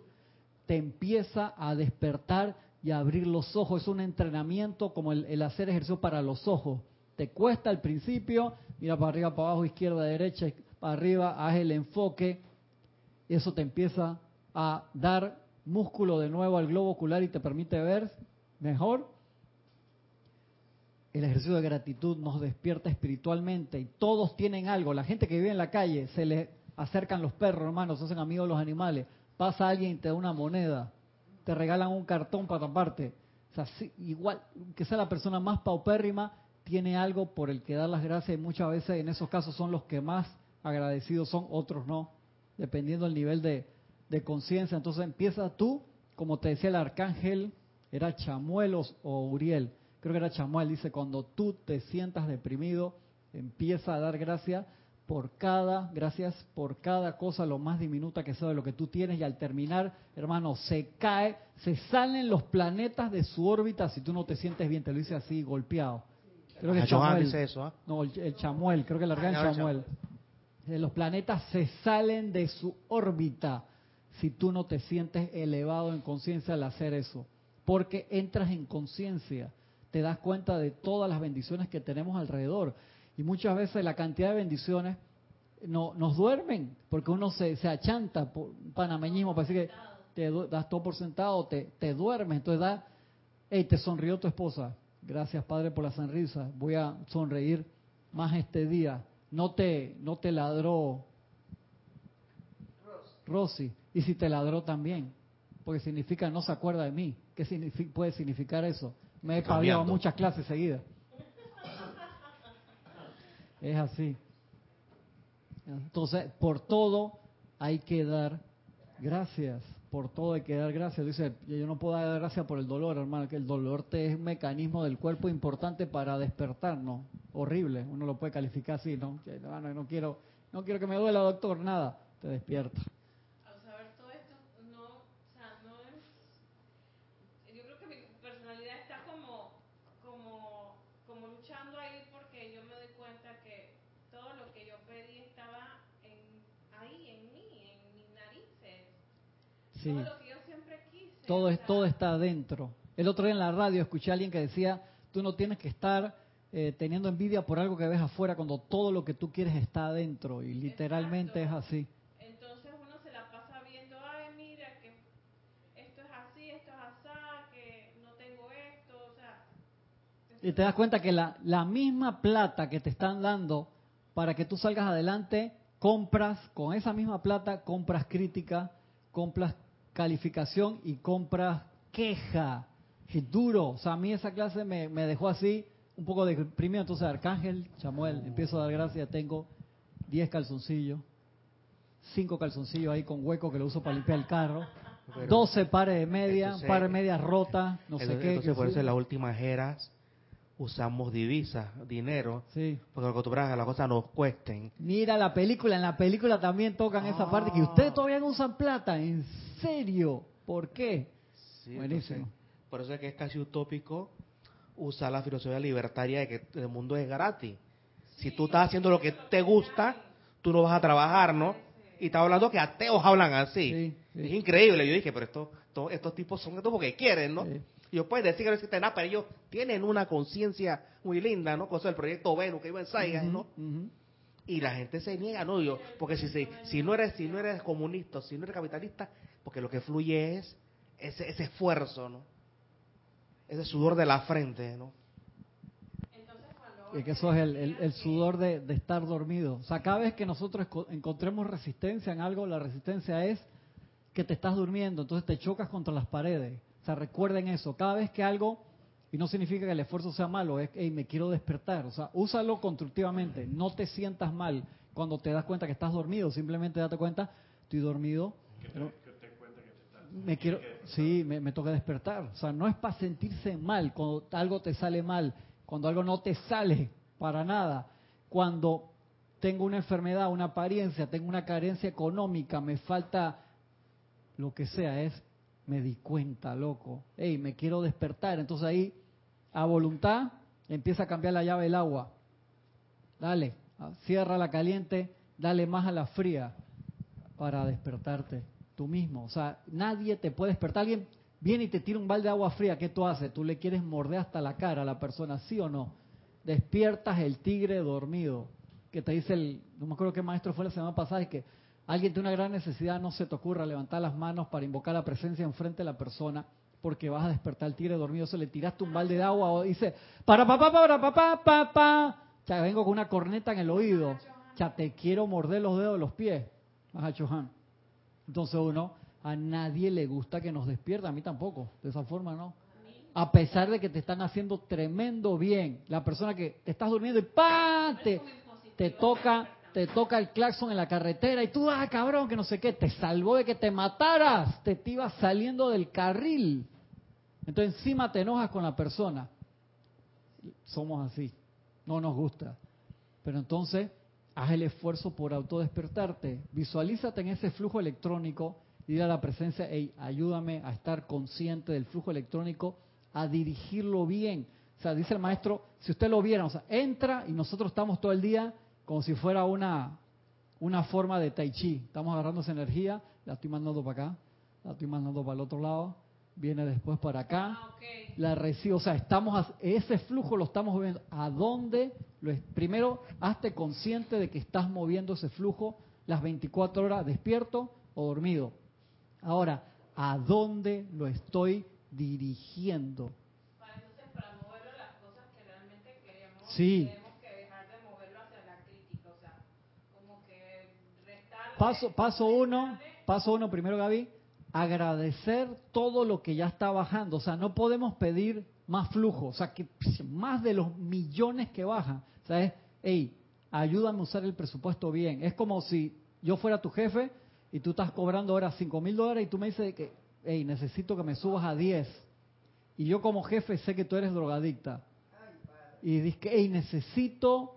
te empieza a despertar y a abrir los ojos. Es un entrenamiento como el, hacer ejercicio para los ojos. Te cuesta al principio, mira para arriba, para abajo, izquierda, derecha, para arriba, haz el enfoque. Eso te empieza a dar músculo de nuevo al globo ocular y te permite ver mejor. El ejercicio de gratitud nos despierta espiritualmente y todos tienen algo. La gente que vive en la calle se le acercan los perros, hermanos, se hacen amigos de los animales. Pasa alguien y te da una moneda, te regalan un cartón para taparte. O sea, igual que sea la persona más paupérrima, tiene algo por el que dar las gracias y muchas veces en esos casos son los que más agradecidos son, otros no. dependiendo del nivel de, de conciencia. Entonces empieza tú, como te decía el arcángel, era Chamuel o Uriel, creo que era Chamuel, dice, cuando tú te sientas deprimido, empieza a dar gracias por cada, gracias por cada cosa, lo más diminuta que sea de lo que tú tienes, y al terminar, hermano, se cae, se salen los planetas de su órbita si tú no te sientes bien, te lo dice así, golpeado. Creo que Chamuel, dice eso, ¿ah? No, el, Chamuel, creo que el arcángel Chamuel. Eh, los planetas se salen de su órbita si tú no te sientes elevado en conciencia al hacer eso, porque entras en conciencia, te das cuenta de todas las bendiciones que tenemos alrededor. Y muchas veces la cantidad de bendiciones no, nos duermen, porque uno se, se achanta por panameñismo, parece que te das todo por sentado, te, te duermes, entonces da, hey, te sonrió tu esposa, gracias Padre por la sonrisa, voy a sonreír más este día, no te, no te ladró Rosy, y si te ladró también, porque significa no se acuerda de mí, ¿qué puede significar eso? Me he paviado muchas clases seguidas. Es así. Entonces, por todo hay que dar gracias. Por todo hay que dar gracias. Dice, yo no puedo dar gracias por el dolor, hermano, que el dolor te es un mecanismo del cuerpo importante para despertarnos. Horrible, uno lo puede calificar así, ¿no? no quiero, no quiero que me duela, doctor, nada. Te despierta. Todo lo que yo siempre quise. Todo, es, todo está adentro. El otro día en la radio escuché a alguien que decía, tú no tienes que estar eh, teniendo envidia por algo que ves afuera cuando todo lo que tú quieres está adentro. Y literalmente es así. Entonces uno se la pasa viendo, ay, mira, que esto es así, esto es así, que no tengo esto, o sea... Y te das cuenta que la, la misma plata que te están dando para que tú salgas adelante, compras, con esa misma plata, compras crítica, compras calificación y compras queja. Es duro. O sea, a mí esa clase me, dejó así, un poco deprimido. Entonces, Arcángel, Chamuel, empiezo a dar gracias. Tengo 10 calzoncillos, 5 calzoncillos ahí con hueco que lo uso para limpiar el carro. 12 pares de media, pares de medias rotas, no sé qué. Entonces, por eso en las últimas eras usamos divisas, dinero, sí. porque acostumbramos a las cosas nos cuesten. Mira la película, en la película también tocan esa parte que ustedes todavía no usan plata, ¿en serio? ¿Por qué? Buenísimo. por eso es que es casi utópico usar la filosofía libertaria de que el mundo es gratis. Si tú estás haciendo lo que te gusta, tú no vas a trabajar, ¿no? Y estaba hablando que ateos hablan así. Es increíble. Yo dije, pero estos, estos tipos son estos porque quieren, ¿no? Ellos pueden decir que no existe nada, pero ellos tienen una conciencia muy linda, ¿no? Cosa del proyecto Venus que iba en Saigon, ¿no? Y la gente se niega, ¿no? Yo, porque si, si, si, no eres, si no eres comunista, si no eres capitalista, porque lo que fluye es ese, ese esfuerzo, ¿no? Ese sudor de la frente, ¿no? Y que eso es el, el, sudor de, de, estar dormido. O sea, cada vez que nosotros encontremos resistencia en algo, la resistencia es que te estás durmiendo, entonces te chocas contra las paredes recuerden eso. Cada vez que algo, y no significa que el esfuerzo sea malo, es, hey, me quiero despertar. O sea, úsalo constructivamente. No te sientas mal cuando te das cuenta que estás dormido. Simplemente date cuenta, estoy dormido. Me quiero, sí, me, me toca despertar. O sea, no es para sentirse mal cuando algo te sale mal, cuando algo no te sale para nada. Cuando tengo una enfermedad, una apariencia, tengo una carencia económica, me falta lo que sea, es me di cuenta, loco. Hey, me quiero despertar. Entonces ahí, a voluntad, empieza a cambiar la llave del agua. Dale, cierra la caliente, dale más a la fría para despertarte tú mismo. O sea, nadie te puede despertar. Alguien viene y te tira un balde de agua fría, ¿qué tú haces? Tú le quieres morder hasta la cara a la persona, ¿sí o no? Despiertas el tigre dormido. Que te dice el, no me acuerdo qué maestro fue la semana pasada, es que alguien tiene una gran necesidad, no se te ocurra levantar las manos para invocar la presencia enfrente de la persona, porque vas a despertar al tigre dormido, se le tiraste un balde de agua o dice, para papá, para papá, papá, ya vengo con una corneta en el oído, ya te quiero morder los dedos de los pies, Chohan. Entonces uno, a nadie le gusta que nos despierta, a mí tampoco, de esa forma no. A pesar de que te están haciendo tremendo bien, la persona que te estás durmiendo y ¡pam! te toca te toca el claxon en la carretera y tú, ah, cabrón, que no sé qué, te salvó de que te mataras, te, te ibas saliendo del carril. Entonces encima te enojas con la persona. Somos así, no nos gusta. Pero entonces, haz el esfuerzo por autodespertarte. Visualízate en ese flujo electrónico y dile a la presencia, hey, ayúdame a estar consciente del flujo electrónico, a dirigirlo bien. O sea, dice el maestro, si usted lo viera, o sea, entra y nosotros estamos todo el día como si fuera una, una forma de tai chi. Estamos agarrando esa energía, la estoy mandando para acá, la estoy mandando para el otro lado, viene después para acá, Ah, la recibo, o sea, estamos a- ese flujo lo estamos viendo. ¿A dónde? Primero, hazte consciente de que estás moviendo ese flujo las 24 horas despierto o dormido. Ahora, ¿a dónde lo estoy dirigiendo? Para entonces, para moverlo las cosas que realmente queremos, Sí. tenemos que dejar de moverlo hacia la crítica, o sea, como que restarle, Paso, paso uno, paso uno primero, Gaby, agradecer todo lo que ya está bajando. O sea, no podemos pedir más flujo, o sea, que más de los millones que bajan. O sea, es, hey, ayúdame a usar el presupuesto bien. Es como si yo fuera tu jefe y tú estás cobrando ahora 5 mil dólares y tú me dices que, hey, necesito que me subas a 10. Y yo como jefe sé que tú eres drogadicta. Y dices que, hey, necesito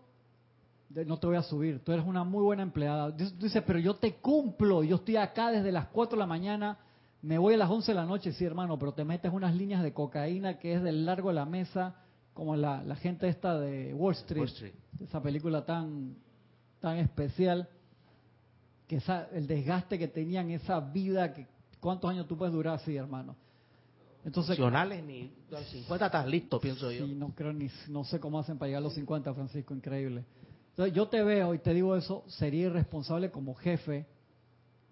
no te voy a subir, tú eres una muy buena empleada. Dices, pero yo te cumplo, yo estoy acá desde las 4 de la mañana, me voy a las 11 de la noche, sí hermano, pero te metes unas líneas de cocaína que es del largo de la mesa, como la, la gente esta de Wall Street, Wall Street. esa película tan, tan especial, que esa, el desgaste que tenían, esa vida, que ¿cuántos años tú puedes durar así, hermano? Entonces, ni a los 50 estás listo, pienso yo. Sí, no creo ni no sé cómo hacen para llegar a los 50, Francisco, increíble. Entonces, yo te veo y te digo eso, sería irresponsable como jefe.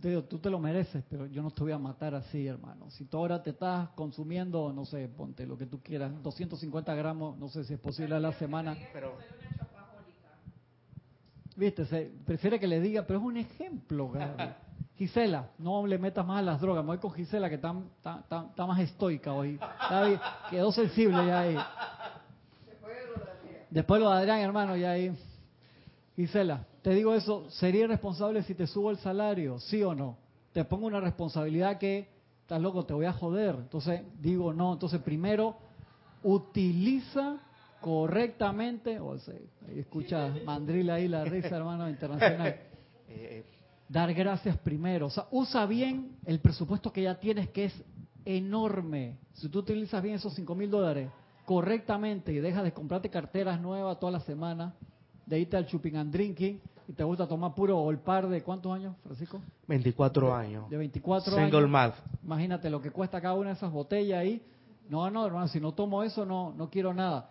Te digo, tú te lo mereces, pero yo no te voy a matar así, hermano. Si tú ahora te estás consumiendo, no sé, ponte lo que tú quieras, 250 gramos, no sé si es posible a la semana. Pero. Viste, se, prefiere que le diga, pero es un ejemplo, Gaby. Gisela, no le metas más a las drogas. Me voy con Gisela, que está, está, está- está más estoica hoy. Está bien, quedó sensible ya ahí. Después lo de Adrián, hermano, ya ahí. Gisela, te digo eso, ¿sería irresponsable si te subo el salario? ¿Sí o no? Te pongo una responsabilidad que, estás loco, te voy a joder. Entonces, digo no. Entonces, primero, utiliza correctamente, o sea, ahí escucha Mandrila ahí la risa, hermano, internacional. eh, Dar gracias primero. O sea, usa bien el presupuesto que ya tienes, que es enorme. Si tú utilizas bien esos 5 mil dólares correctamente y dejas de comprarte carteras nuevas toda la semana, de irte al shopping and drinking y te gusta tomar puro olpar de cuántos años, Francisco? 24 años. De 24 Single años. malt. Imagínate lo que cuesta cada una de esas botellas ahí. No, no, hermano, si no tomo eso, no, no quiero nada.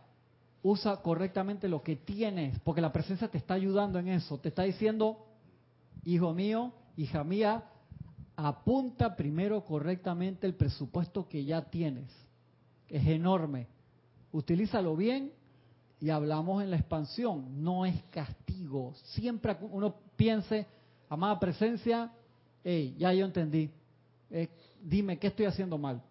Usa correctamente lo que tienes, porque la presencia te está ayudando en eso. Te está diciendo, hijo mío, hija mía, apunta primero correctamente el presupuesto que ya tienes. Es enorme. Utilízalo bien y hablamos en la expansión. No es castigo. Siempre uno piense, amada presencia, hey, ya yo entendí. Eh, dime qué estoy haciendo mal.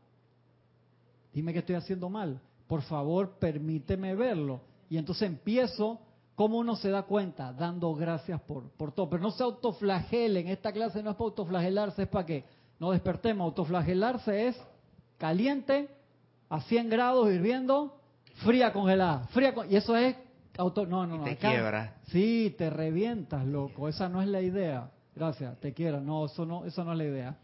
Dime qué estoy haciendo mal. Por favor, permíteme verlo. Y entonces empiezo, ¿cómo uno se da cuenta? Dando gracias por, por todo. Pero no se autoflagelen. Esta clase no es para autoflagelarse, es para que no despertemos. Autoflagelarse es caliente, a 100 grados hirviendo, fría congelada. Fría con- y eso es auto... No, no, Y no. te acá- quiebra. Sí, te revientas, loco. Esa no es la idea. Gracias, te quiero. No, eso no, eso no es la idea.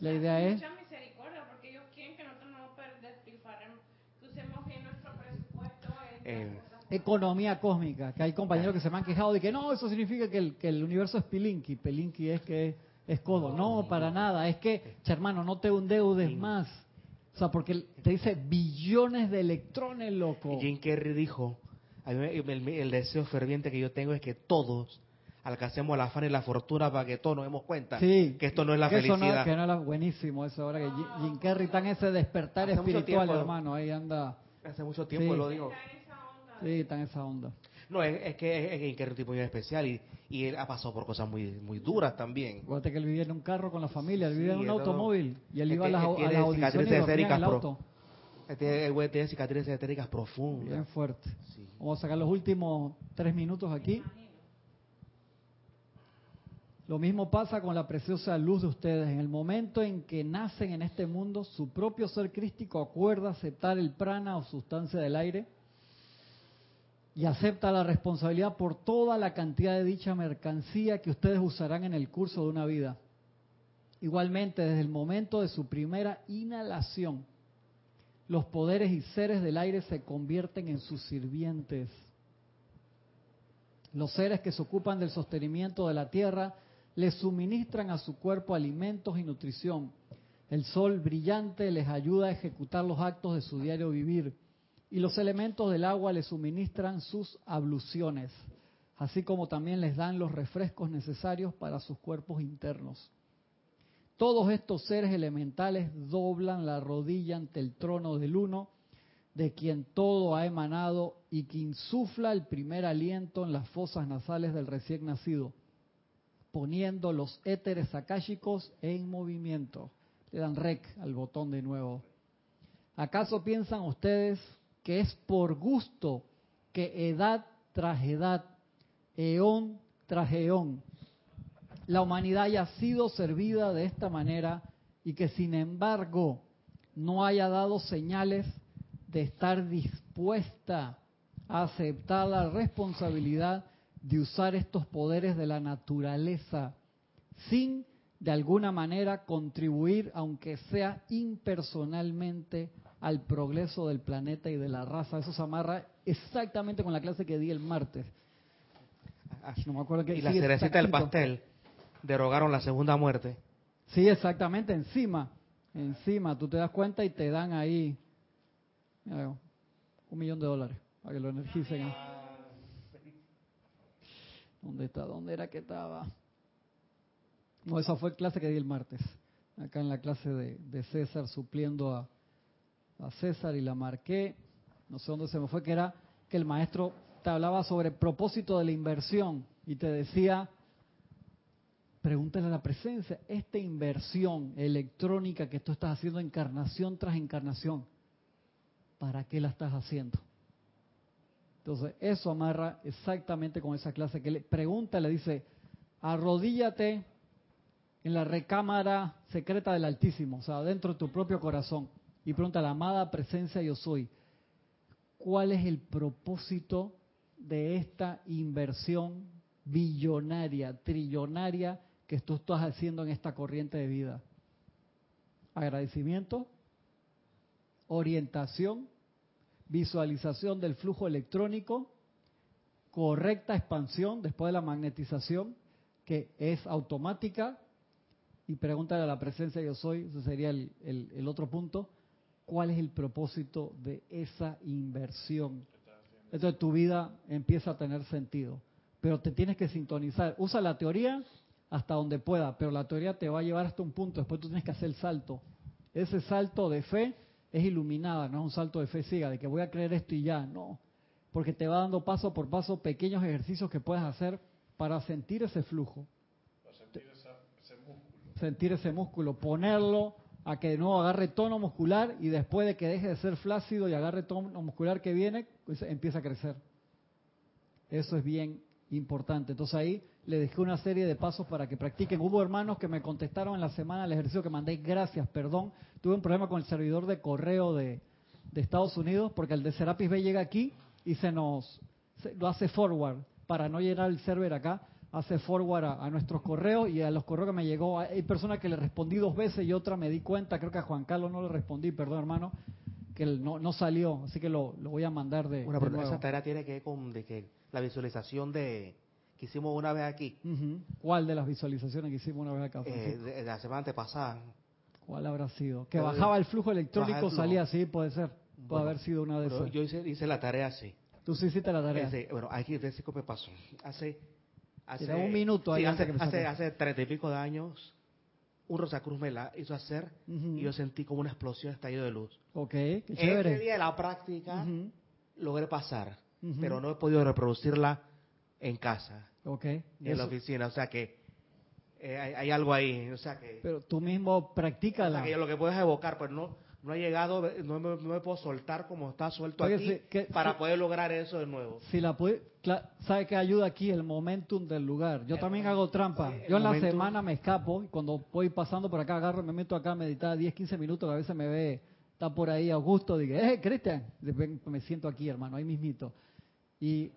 La idea es... Mucha misericordia, porque ellos quieren que nosotros no per- despilfarremos, que usemos bien nuestro presupuesto en Eh, las cosas economía cósmica, que hay compañeros que se me han quejado de que no, eso significa que el, que el universo es pilinqui, pilinqui es que es, es codo. No, para nada, es que, hermano, no te endeudes más. O sea, porque te dice billones de electrones, loco. Jim Carrey dijo, a mí me- el, el deseo ferviente que yo tengo es que todos alcancemos la fama y la fortuna para que todos nos demos cuenta Sí, que esto no es la que eso no- felicidad. que no es la- buenísimo eso, ahora que Jim- Jim Carrey está en ese despertar Hace mucho espiritual, tiempo. hermano, ahí anda. Hace mucho tiempo Sí. lo digo. está en esa onda. Sí, está en esa onda. No, es, es que es, que tipo muy especial y, y él ha pasado por cosas muy muy duras también. Acuérdate que él vivía en un carro con la familia, él Sí, vivía en un automóvil y él iba a las, a las audiciones y cicatrices dormía en escéricas el pro- auto. Este el güey tiene cicatrices esotéricas Bien profundas. fuerte. Sí. Vamos a sacar los últimos tres minutos aquí. Lo mismo pasa con la preciosa luz de ustedes. En el momento en que nacen en este mundo, su propio ser crístico acuerda aceptar el prana o sustancia del aire y acepta la responsabilidad por toda la cantidad de dicha mercancía que ustedes usarán en el curso de una vida. Igualmente, desde el momento de su primera inhalación, los poderes y seres del aire se convierten en sus sirvientes. Los seres que se ocupan del sostenimiento de la tierra les suministran a su cuerpo alimentos y nutrición. El sol brillante les ayuda a ejecutar los actos de su diario vivir y los elementos del agua les suministran sus abluciones, así como también les dan los refrescos necesarios para sus cuerpos internos. Todos estos seres elementales doblan la rodilla ante el trono del uno, de quien todo ha emanado y que insufla el primer aliento en las fosas nasales del recién nacido, poniendo los éteres akáshicos en movimiento. Le dan rec al botón de nuevo. ¿Acaso piensan ustedes que es por gusto que edad tras edad, eón tras eón, la humanidad haya sido servida de esta manera y que sin embargo no haya dado señales de estar dispuesta a aceptar la responsabilidad de usar estos poderes de la naturaleza sin de alguna manera contribuir, aunque sea impersonalmente, al progreso del planeta y de la raza. Eso se amarra exactamente con la clase que di el martes. No me acuerdo qué. Y la cerecita del pastel derogaron la segunda muerte. Sí, exactamente, encima. Encima, tú te das cuenta y te dan ahí un millón de dólares para que lo energicen. ¿Dónde está? ¿Dónde era que estaba? No, esa fue clase que di el martes. Acá en la clase de, de César, supliendo a, a César y la marqué, no sé dónde se me fue, que era que el maestro te hablaba sobre el propósito de la inversión y te decía, pregúntale a la presencia, esta inversión electrónica que tú estás haciendo encarnación tras encarnación, ¿para qué la estás haciendo? Entonces, eso amarra exactamente con esa clase que le pregunta, le dice, arrodíllate en la recámara secreta del Altísimo, o sea, dentro de tu propio corazón y pregunta la amada presencia yo soy, ¿cuál es el propósito de esta inversión billonaria, trillonaria que tú estás haciendo en esta corriente de vida? Agradecimiento, orientación, visualización del flujo electrónico, correcta expansión después de la magnetización, que es automática, y pregúntale a la presencia yo soy, ese sería el, el otro punto, cuál es el propósito de esa inversión. Entonces tu vida empieza a tener sentido. Pero te tienes que sintonizar. Usa la teoría hasta donde pueda, pero la teoría te va a llevar hasta un punto. Después tú tienes que hacer el salto. Ese salto de fe es iluminada, no es un salto de fe ciega, de que voy a creer esto y ya. No. Porque te va dando paso por paso pequeños ejercicios que puedes hacer para sentir ese flujo. sentir ese músculo. Sentir ese músculo, ponerlo a que no agarre tono muscular y después de que deje de ser flácido y agarre tono muscular que viene, pues empieza a crecer. Eso es bien importante. Entonces ahí le dejé una serie de pasos para que practiquen. Hubo hermanos que me contestaron en la semana el ejercicio que mandé, gracias, perdón. Tuve un problema con el servidor de correo de, Estados Unidos porque el de Serapis B llega aquí y se nos lo hace forward para no llenar el server acá hace forward a, nuestros correos y a los correos que me llegó. Hay personas que le respondí dos veces y otra me di cuenta, creo que a Juan Carlos no le respondí, perdón hermano, que no, no salió, así que lo, lo voy a mandar de, bueno, pero esa tarea tiene que ver con de que la visualización de que hicimos una vez aquí. ¿Cuál de las visualizaciones que hicimos una vez acá? Eh, de, la semana antepasada. ¿Cuál habrá sido? Que bajaba el flujo electrónico, salía así, puede ser. Puede haber sido una de esas. Yo hice, hice la tarea así. Tú sí hiciste la tarea. bueno, aquí ver si me pasó. Hace Hace un minuto ahí hace, hace, hace, treinta y pico de años, un Rosacruz me la hizo hacer y yo sentí como una explosión estallido de luz. Ok, qué chévere. Ese día de la práctica logré pasar, pero no he podido reproducirla en casa. Ok. En la oficina, o sea que eh, hay, algo ahí, o sea que... Pero tú mismo practicas O sea que yo lo que puedes evocar, pero no, no ha llegado, no me, no me puedo soltar como está suelto aquí para poder lograr eso de nuevo. Si la puede, ¿sabe qué ayuda aquí? El momentum del lugar. Yo también hago trampa. Yo en la semana me escapo y cuando voy pasando por acá, agarro, me meto acá a meditar 10, 15 minutos, a veces me ve, está por ahí Augusto, digo, eh, Cristian, me siento aquí, hermano, ahí mismito. Y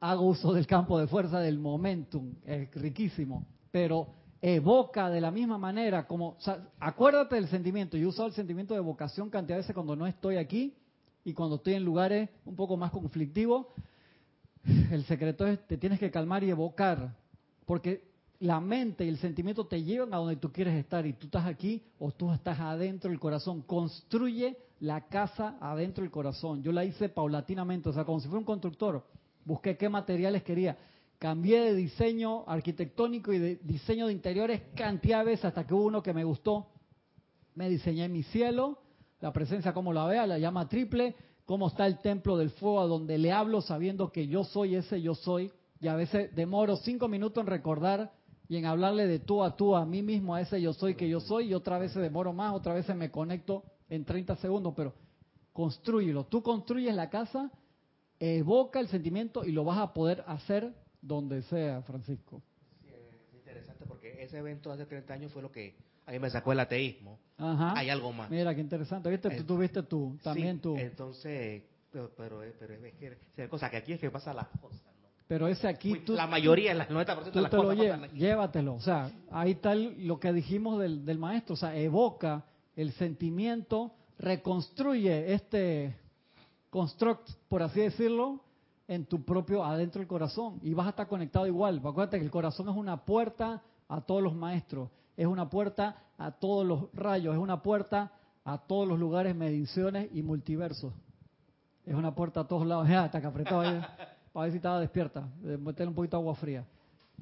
hago uso del campo de fuerza del momentum, es riquísimo, pero evoca de la misma manera, como, acuérdate del sentimiento, yo uso el sentimiento de evocación cantidad de veces cuando no estoy aquí y cuando estoy en lugares un poco más conflictivos, el secreto es, te tienes que calmar y evocar, porque la mente y el sentimiento te llevan a donde tú quieres estar y tú estás aquí o tú estás adentro del corazón. Construye la casa adentro del corazón. Yo la hice paulatinamente, o sea, como si fuera un constructor. Busqué qué materiales quería cambié de diseño arquitectónico y de diseño de interiores cantidad de veces hasta que hubo uno que me gustó. Me diseñé mi cielo, la presencia como la vea, la llama triple, cómo está el templo del fuego a donde le hablo sabiendo que yo soy ese yo soy. Y a veces demoro cinco minutos en recordar y en hablarle de tú a tú a mí mismo, a ese yo soy que yo soy, y otra vez demoro más, otra vez me conecto en 30 segundos, pero construyelo. Tú construyes la casa, evoca el sentimiento y lo vas a poder hacer donde sea, Francisco. es interesante porque ese evento hace 30 años fue lo que a mí me sacó el ateísmo. Ajá. Hay algo más. Mira, qué interesante. ¿Viste? tú tuviste tú, también tú. Entonces, pero, pero, pero es que, cosa que aquí es que pasa las cosas. Pero ese aquí tú, La mayoría, el 90% de las te cosas lo Llévatelo. O sea, ahí está lo que dijimos del, del maestro. O sea, evoca el sentimiento, reconstruye este construct, por así decirlo, en tu propio adentro del corazón y vas a estar conectado igual. Acuérdate que el corazón es una puerta a todos los maestros, es una puerta a todos los rayos, es una puerta a todos los lugares, mediciones y multiversos. Es una puerta a todos lados. Ya, está que apretado ahí para ver si estaba despierta, meterle un poquito de agua fría.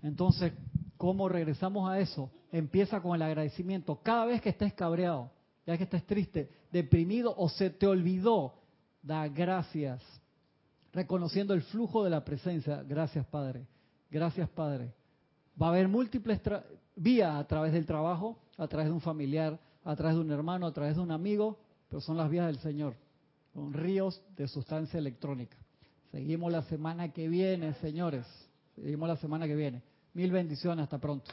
Entonces, ¿cómo regresamos a eso? Empieza con el agradecimiento. Cada vez que estés cabreado, ya que estés triste, deprimido o se te olvidó, da gracias reconociendo el flujo de la presencia. Gracias, Padre. Gracias, Padre. Va a haber múltiples vías a través del trabajo, a través de un familiar, a través de un hermano, a través de un amigo, pero son las vías del Señor, con ríos de sustancia electrónica. Seguimos la semana que viene, señores. Seguimos la semana que viene. Mil bendiciones, hasta pronto.